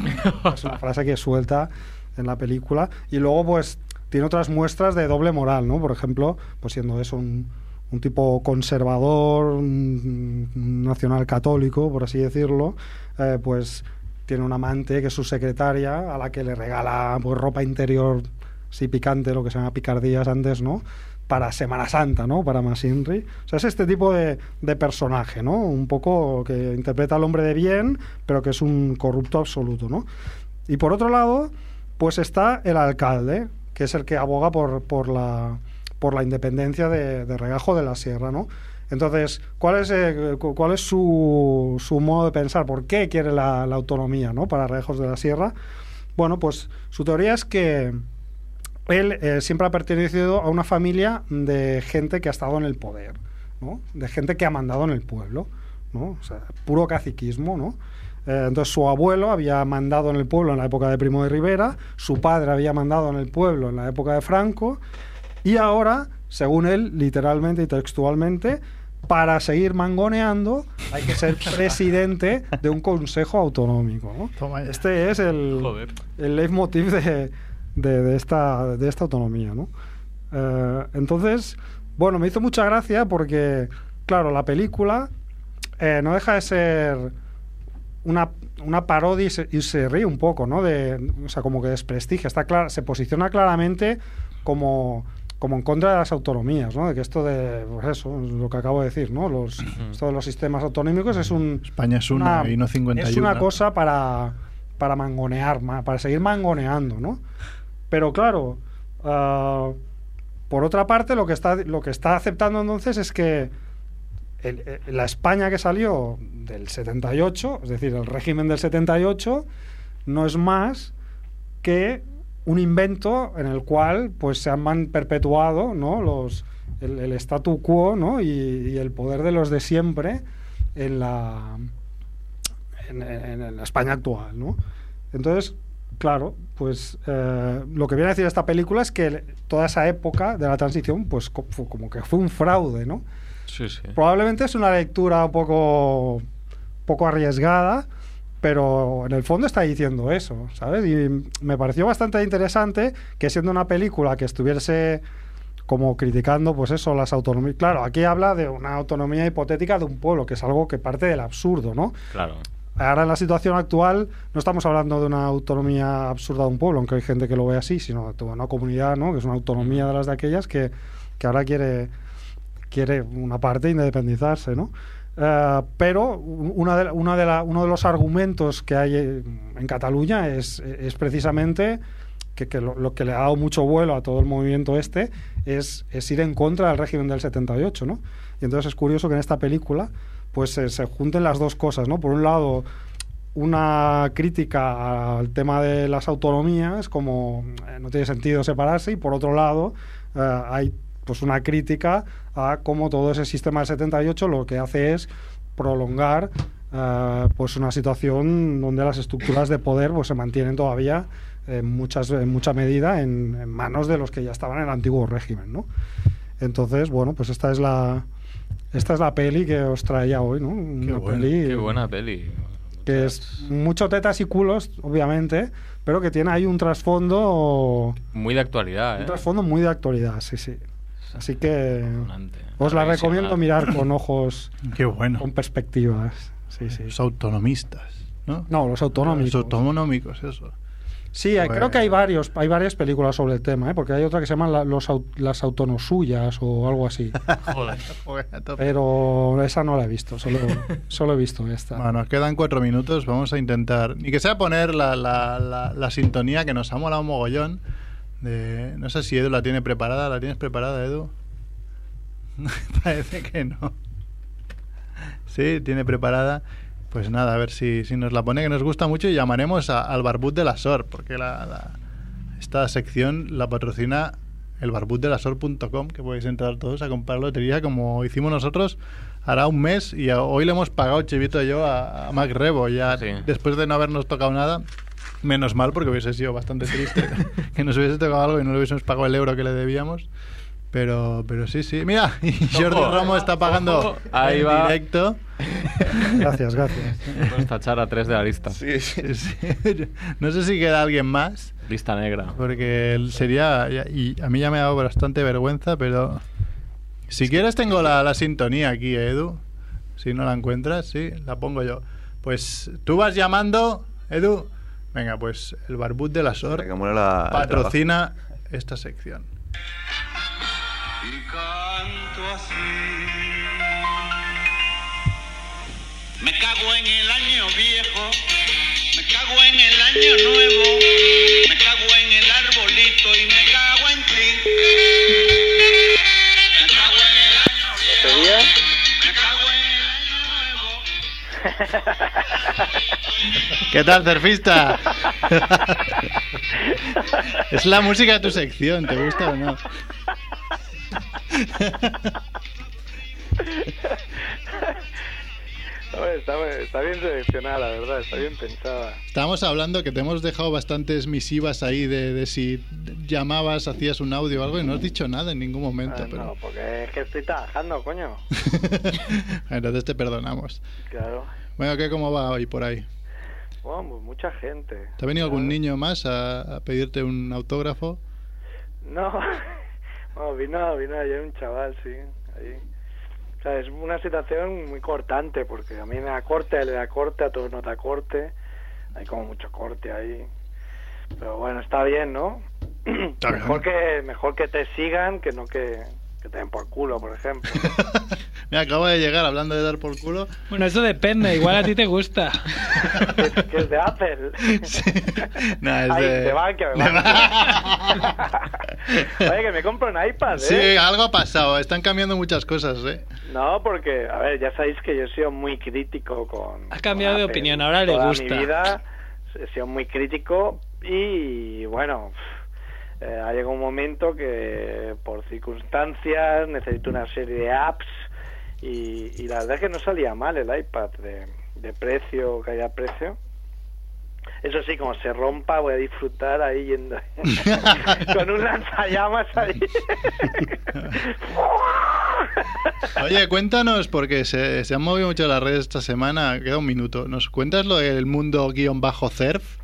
Speaker 5: [LAUGHS] es una frase que suelta en la película. Y luego, pues, tiene otras muestras de doble moral, ¿no? Por ejemplo, pues siendo eso un, un tipo conservador, un, un nacional católico, por así decirlo, eh, pues tiene una amante que es su secretaria, a la que le regala pues, ropa interior, sí, picante, lo que se llama picardías antes, ¿no? Para Semana Santa, ¿no? Para Masinri. O sea, es este tipo de, de personaje, ¿no? Un poco que interpreta al hombre de bien, pero que es un corrupto absoluto, ¿no? Y por otro lado, pues está el alcalde, que es el que aboga por, por, la, por la independencia de, de Regajo de la Sierra, ¿no? Entonces, ¿cuál es, eh, cu- cuál es su, su modo de pensar? ¿Por qué quiere la, autonomía ¿no? para Regajos de la Sierra? Bueno, pues su teoría es que él eh, siempre ha pertenecido a una familia de gente que ha estado en el poder, ¿no? De gente que ha mandado en el pueblo, ¿no? Puro caciquismo, ¿no? Eh, entonces su abuelo había mandado en el pueblo en la época de Primo de Rivera, su padre había mandado en el pueblo en la época de Franco, y ahora, según él, literalmente y textualmente, para seguir mangoneando hay que ser [LAUGHS] presidente de un consejo autonómico. ¿no? Este es el,
Speaker 1: Joder.
Speaker 5: el leitmotiv de, de, de esta, de esta autonomía. ¿no? Eh, entonces, bueno, me hizo mucha gracia porque, claro, la película eh, no deja de ser una, una parodia y se, y se ríe un poco, ¿no? De, o sea, como que desprestigia, está clara, se posiciona claramente como, como en contra de las autonomías, ¿no? De que esto de, pues eso, es lo que acabo de decir, ¿no? Los, esto de los sistemas autonómicos es un...
Speaker 2: España es una, y no 51.
Speaker 5: Es una cosa para, para mangonear, ma- para seguir mangoneando, ¿no? Pero claro, ah, por otra parte, lo que está, lo que está aceptando entonces es que el- eh, la España que salió del 78, es decir, el régimen del 78, no es más que un invento en el cual pues se han perpetuado ¿no? los, el, el statu quo ¿no? y, y el poder de los de siempre en la, en, en- en la España actual. ¿no? Entonces, claro, pues eh, lo que viene a decir esta película es que toda esa época de la transición, pues co- fue como que fue un fraude, ¿no?
Speaker 1: Sí, sí.
Speaker 5: Probablemente es una lectura un poco, poco arriesgada, pero en el fondo está diciendo eso, ¿sabes? Y me pareció bastante interesante que siendo una película que estuviese como criticando, pues eso, las autonomías. Claro, aquí habla de una autonomía hipotética de un pueblo, que es algo que parte del absurdo, ¿no?
Speaker 1: Claro.
Speaker 5: Ahora en la situación actual no estamos hablando de una autonomía absurda de un pueblo, aunque hay gente que lo ve así, sino de una comunidad, ¿no? Que es una autonomía de las de aquellas que, que ahora quiere quiere una parte independizarse, ¿no? Eh, pero una de, una de la- uno de los argumentos que hay eh, en Cataluña es, es precisamente que, que lo, lo que le ha dado mucho vuelo a todo el movimiento este es, es ir en contra del régimen del 78, ¿no? Y entonces es curioso que en esta película pues se, se junten las dos cosas, ¿no? Por un lado, una crítica al tema de las autonomías, como eh, no tiene sentido separarse, y por otro lado, eh, hay pues una crítica a cómo todo ese sistema del 78 lo que hace es prolongar eh, pues una situación donde las estructuras de poder pues, se mantienen todavía en, muchas, en mucha medida en, en manos de los que ya estaban en el antiguo régimen, ¿no? Entonces, bueno, pues esta es la esta es la peli que os traía hoy, ¿no? Una
Speaker 1: buena,
Speaker 5: peli
Speaker 1: qué buena peli.
Speaker 5: que es mucho tetas y culos, obviamente, pero que tiene ahí un trasfondo
Speaker 1: Muy de actualidad,
Speaker 5: un
Speaker 1: ¿eh?
Speaker 5: trasfondo muy de actualidad, sí, sí. Así que os la recomiendo mirar con ojos, [LAUGHS]
Speaker 2: Qué bueno.
Speaker 5: con perspectivas. Sí, sí.
Speaker 2: Los autonomistas, ¿no?
Speaker 5: No, los autonómicos.
Speaker 2: Los autonómicos, eso.
Speaker 5: Sí,
Speaker 2: Pues-
Speaker 5: creo que hay varios, hay varias películas sobre el tema, ¿eh? porque hay otra que se llama la- los, las autonosuyas o algo así. [LAUGHS]
Speaker 1: Joder.
Speaker 2: Joder, a tope.
Speaker 5: Pero esa no la he visto, solo, solo he visto esta.
Speaker 2: Bueno, nos quedan cuatro minutos. Vamos a intentar. Ni que sea poner la, la, la, la sintonía que nos ha molado un mogollón. De, no sé si Edu la tiene preparada. ¿La tienes preparada, Edu? [LAUGHS] Parece que no. Sí, tiene preparada. Pues nada, a ver si, si nos la pone, que nos gusta mucho. Y llamaremos a- al Barbut de la SOR, porque la, la- esta sección la patrocina el barbutdelasor.com, que podéis entrar todos a comprar lotería como hicimos nosotros hará un mes y hoy le hemos pagado Chivito y yo a, a Mac Rebo ya después de no habernos tocado nada menos mal porque hubiese sido bastante triste [LAUGHS] que nos hubiese tocado algo y no le hubiésemos pagado el euro que le debíamos pero pero sí sí mira y Jordi
Speaker 1: Ojo,
Speaker 2: Romo está pagando
Speaker 1: ojo, ahí
Speaker 2: en
Speaker 1: va.
Speaker 2: directo
Speaker 5: Gracias, gracias.
Speaker 1: Puedes tachar a tres de la lista.
Speaker 2: Sí, [LAUGHS] sí. no sé si queda alguien más
Speaker 1: Lista negra.
Speaker 2: porque sería y a mí ya me ha dado bastante vergüenza pero si quieres tengo la, la sintonía aquí Edu si no la encuentras sí la pongo yo pues tú vas llamando Edu venga pues el barbut de la SOR
Speaker 4: la-
Speaker 2: patrocina esta sección.
Speaker 13: Me cago en el año viejo, me cago en el año nuevo, me cago en el arbolito y me cago en ti.
Speaker 2: ¿Qué tal, surfista? [LAUGHS] es la música de tu sección, ¿te gusta o no? [LAUGHS]
Speaker 14: Está, está bien seleccionada, la verdad, está bien pensada.
Speaker 2: Estábamos hablando que te hemos dejado bastantes misivas ahí de, de si llamabas, hacías un audio o algo y no has dicho nada en ningún momento.
Speaker 14: Ah,
Speaker 2: pero
Speaker 14: No, porque es que estoy trabajando, coño. [LAUGHS]
Speaker 2: Entonces te perdonamos.
Speaker 14: Claro.
Speaker 2: Bueno, ¿qué cómo va hoy por ahí?
Speaker 14: Bueno, pues mucha gente.
Speaker 2: ¿Te ha venido algún niño más a, a pedirte un autógrafo?
Speaker 14: No, [LAUGHS] bueno, vino, vino ayer un chaval, sí. Ahí. O sea, es una situación muy cortante, porque a mí me da corte, a él le da corte, a todos nos da corte. Hay como mucho corte ahí. Pero bueno, está bien, ¿no? mejor, que, mejor que te sigan que no que, que te den por culo, por ejemplo. [LAUGHS]
Speaker 2: Me acabo de llegar hablando de dar por culo.
Speaker 15: Bueno, eso depende, igual a ti te gusta. [LAUGHS]
Speaker 14: que es de Apple.
Speaker 2: No, es
Speaker 14: Ay,
Speaker 2: de-
Speaker 14: de Bankia, de
Speaker 2: de
Speaker 14: Bankia. [LAUGHS] Oye, que me compro un iPad, ¿eh?
Speaker 2: Sí, algo ha pasado. Están cambiando muchas cosas, ¿eh?
Speaker 14: No, porque, a ver, ya sabéis que yo he sido muy crítico con...
Speaker 15: Ha cambiado
Speaker 14: con
Speaker 15: de
Speaker 14: Apple.
Speaker 15: opinión, ahora le
Speaker 14: Toda
Speaker 15: gusta.
Speaker 14: mi vida he sido muy crítico y, bueno, eh, ha llegado un momento que por circunstancias necesito una serie de apps y, y la verdad es que no salía mal el iPad de, de precio, calidad precio. Eso sí, como se rompa, voy a disfrutar ahí yendo [LAUGHS] con un lanzallamas ahí. [LAUGHS]
Speaker 2: Oye, cuéntanos, porque se, se han movido mucho las redes esta semana. Queda un minuto. ¿Nos cuentas lo del mundo guion bajo surf?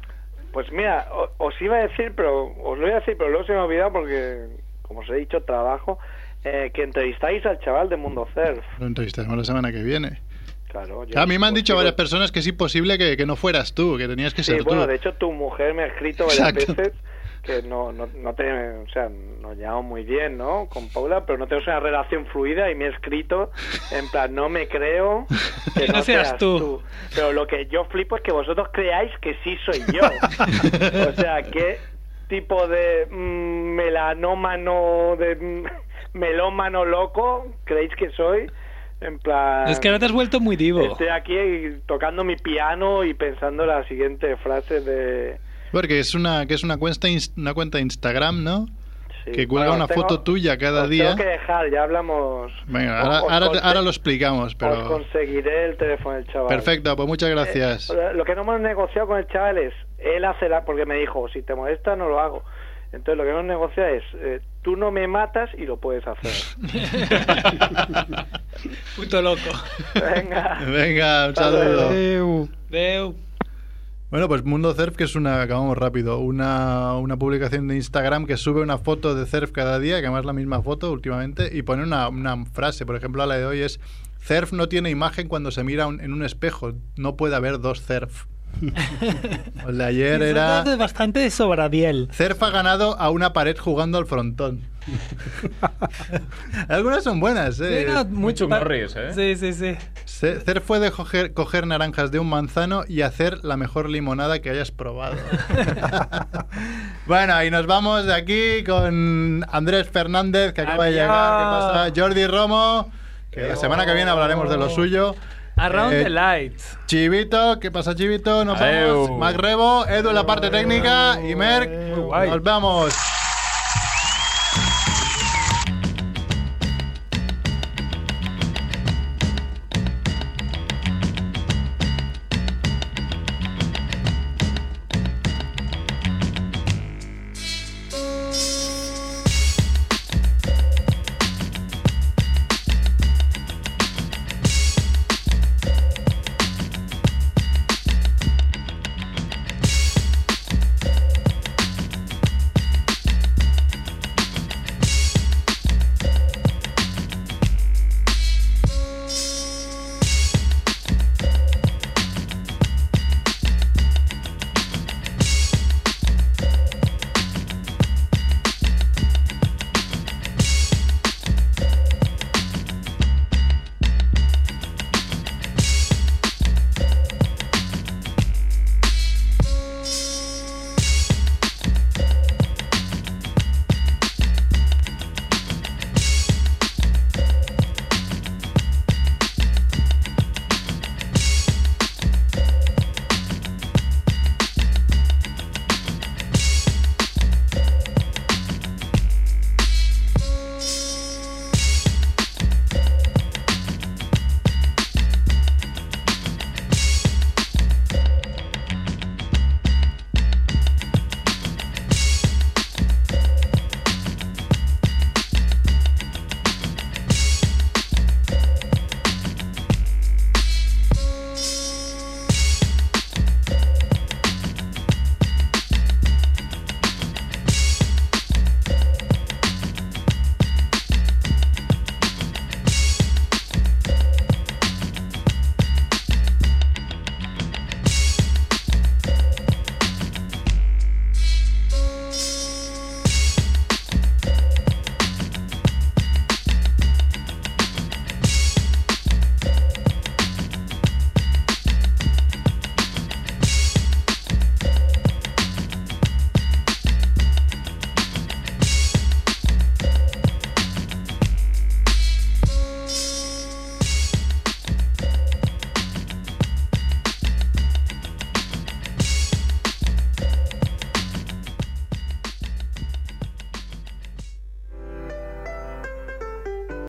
Speaker 14: Pues mira, os iba a decir, pero os lo iba a decir, pero luego se me ha olvidado porque, como os he dicho, trabajo, eh, que entrevistáis al chaval de Mundo Surf.
Speaker 2: Lo entrevistaremos la semana que viene.
Speaker 14: Claro, yo-
Speaker 2: A mí me han dicho varias personas que es imposible que, que no fueras tú, que tenías que
Speaker 14: Sí,
Speaker 2: ser
Speaker 14: bueno,
Speaker 2: tú.
Speaker 14: de hecho tu mujer me ha escrito varias
Speaker 2: Exacto.
Speaker 14: veces que no, no, no te, o sea, nos llevamos muy bien, ¿no? Con Paula, pero no tenemos una relación fluida y me ha escrito en plan, no me creo que [LAUGHS]
Speaker 15: Que no seas tú.
Speaker 14: Pero lo que yo flipo es que vosotros creáis que sí soy yo. [LAUGHS] o sea, ¿qué tipo de mm, melanómano, de mm, melómano loco creéis que soy? En plan...
Speaker 15: Es que ahora te has vuelto muy divo.
Speaker 14: Estoy aquí tocando mi piano y pensando la siguiente frase de...
Speaker 2: Porque es una, que es una cuenta, una cuenta de Instagram, ¿no?
Speaker 14: sí.
Speaker 2: que cuelga
Speaker 14: Bueno,
Speaker 2: una
Speaker 14: tengo-
Speaker 2: foto tuya cada
Speaker 14: os
Speaker 2: día.
Speaker 14: Tengo que dejar, ya hablamos.
Speaker 2: Venga,
Speaker 14: Os-
Speaker 2: ahora,
Speaker 14: os
Speaker 2: ahora, ahora lo explicamos,
Speaker 14: Os
Speaker 2: pero...
Speaker 14: conseguiré el teléfono del chaval.
Speaker 2: Perfecto, pues muchas gracias.
Speaker 14: Eh, lo que no hemos negociado con el chaval es, él hace la, porque me dijo, si te molesta no lo hago. Entonces lo que hemos negociado es, eh, tú no me matas y lo puedes hacer. [LAUGHS]
Speaker 15: Puto loco.
Speaker 14: Venga.
Speaker 2: Venga, un saludo.
Speaker 15: Deu.
Speaker 2: Bueno, pues Mundo Surf, que es una, acabamos rápido, una, una publicación de Instagram que sube una foto de surf cada día, que además es la misma foto últimamente, y pone una, una frase, por ejemplo, la de hoy es, surf no tiene imagen cuando se mira un- en un espejo, no puede haber dos surf. [LAUGHS] El de ayer era...
Speaker 16: Bastante de sobradiel.
Speaker 2: Cerf ha ganado a una pared jugando al frontón. [LAUGHS] Algunas son buenas, ¿eh?
Speaker 16: Sí, no, muy
Speaker 1: ¿eh?
Speaker 16: Sí, sí, sí.
Speaker 2: Ce- Cerf fue de coger, coger naranjas de un manzano y hacer la mejor limonada que hayas probado. [LAUGHS] bueno, y nos vamos de aquí con Andrés Fernández, que acaba de llegar. ¿Qué pasa? Jordi Romo, que la semana que viene hablaremos de lo suyo.
Speaker 16: Around
Speaker 2: Eh,
Speaker 16: the lights.
Speaker 2: Chivito, ¿qué pasa, Chivito? Nos
Speaker 1: Adeu.
Speaker 2: vamos. Mac Rebo, Edu en la parte técnica y Merck. Nos vemos.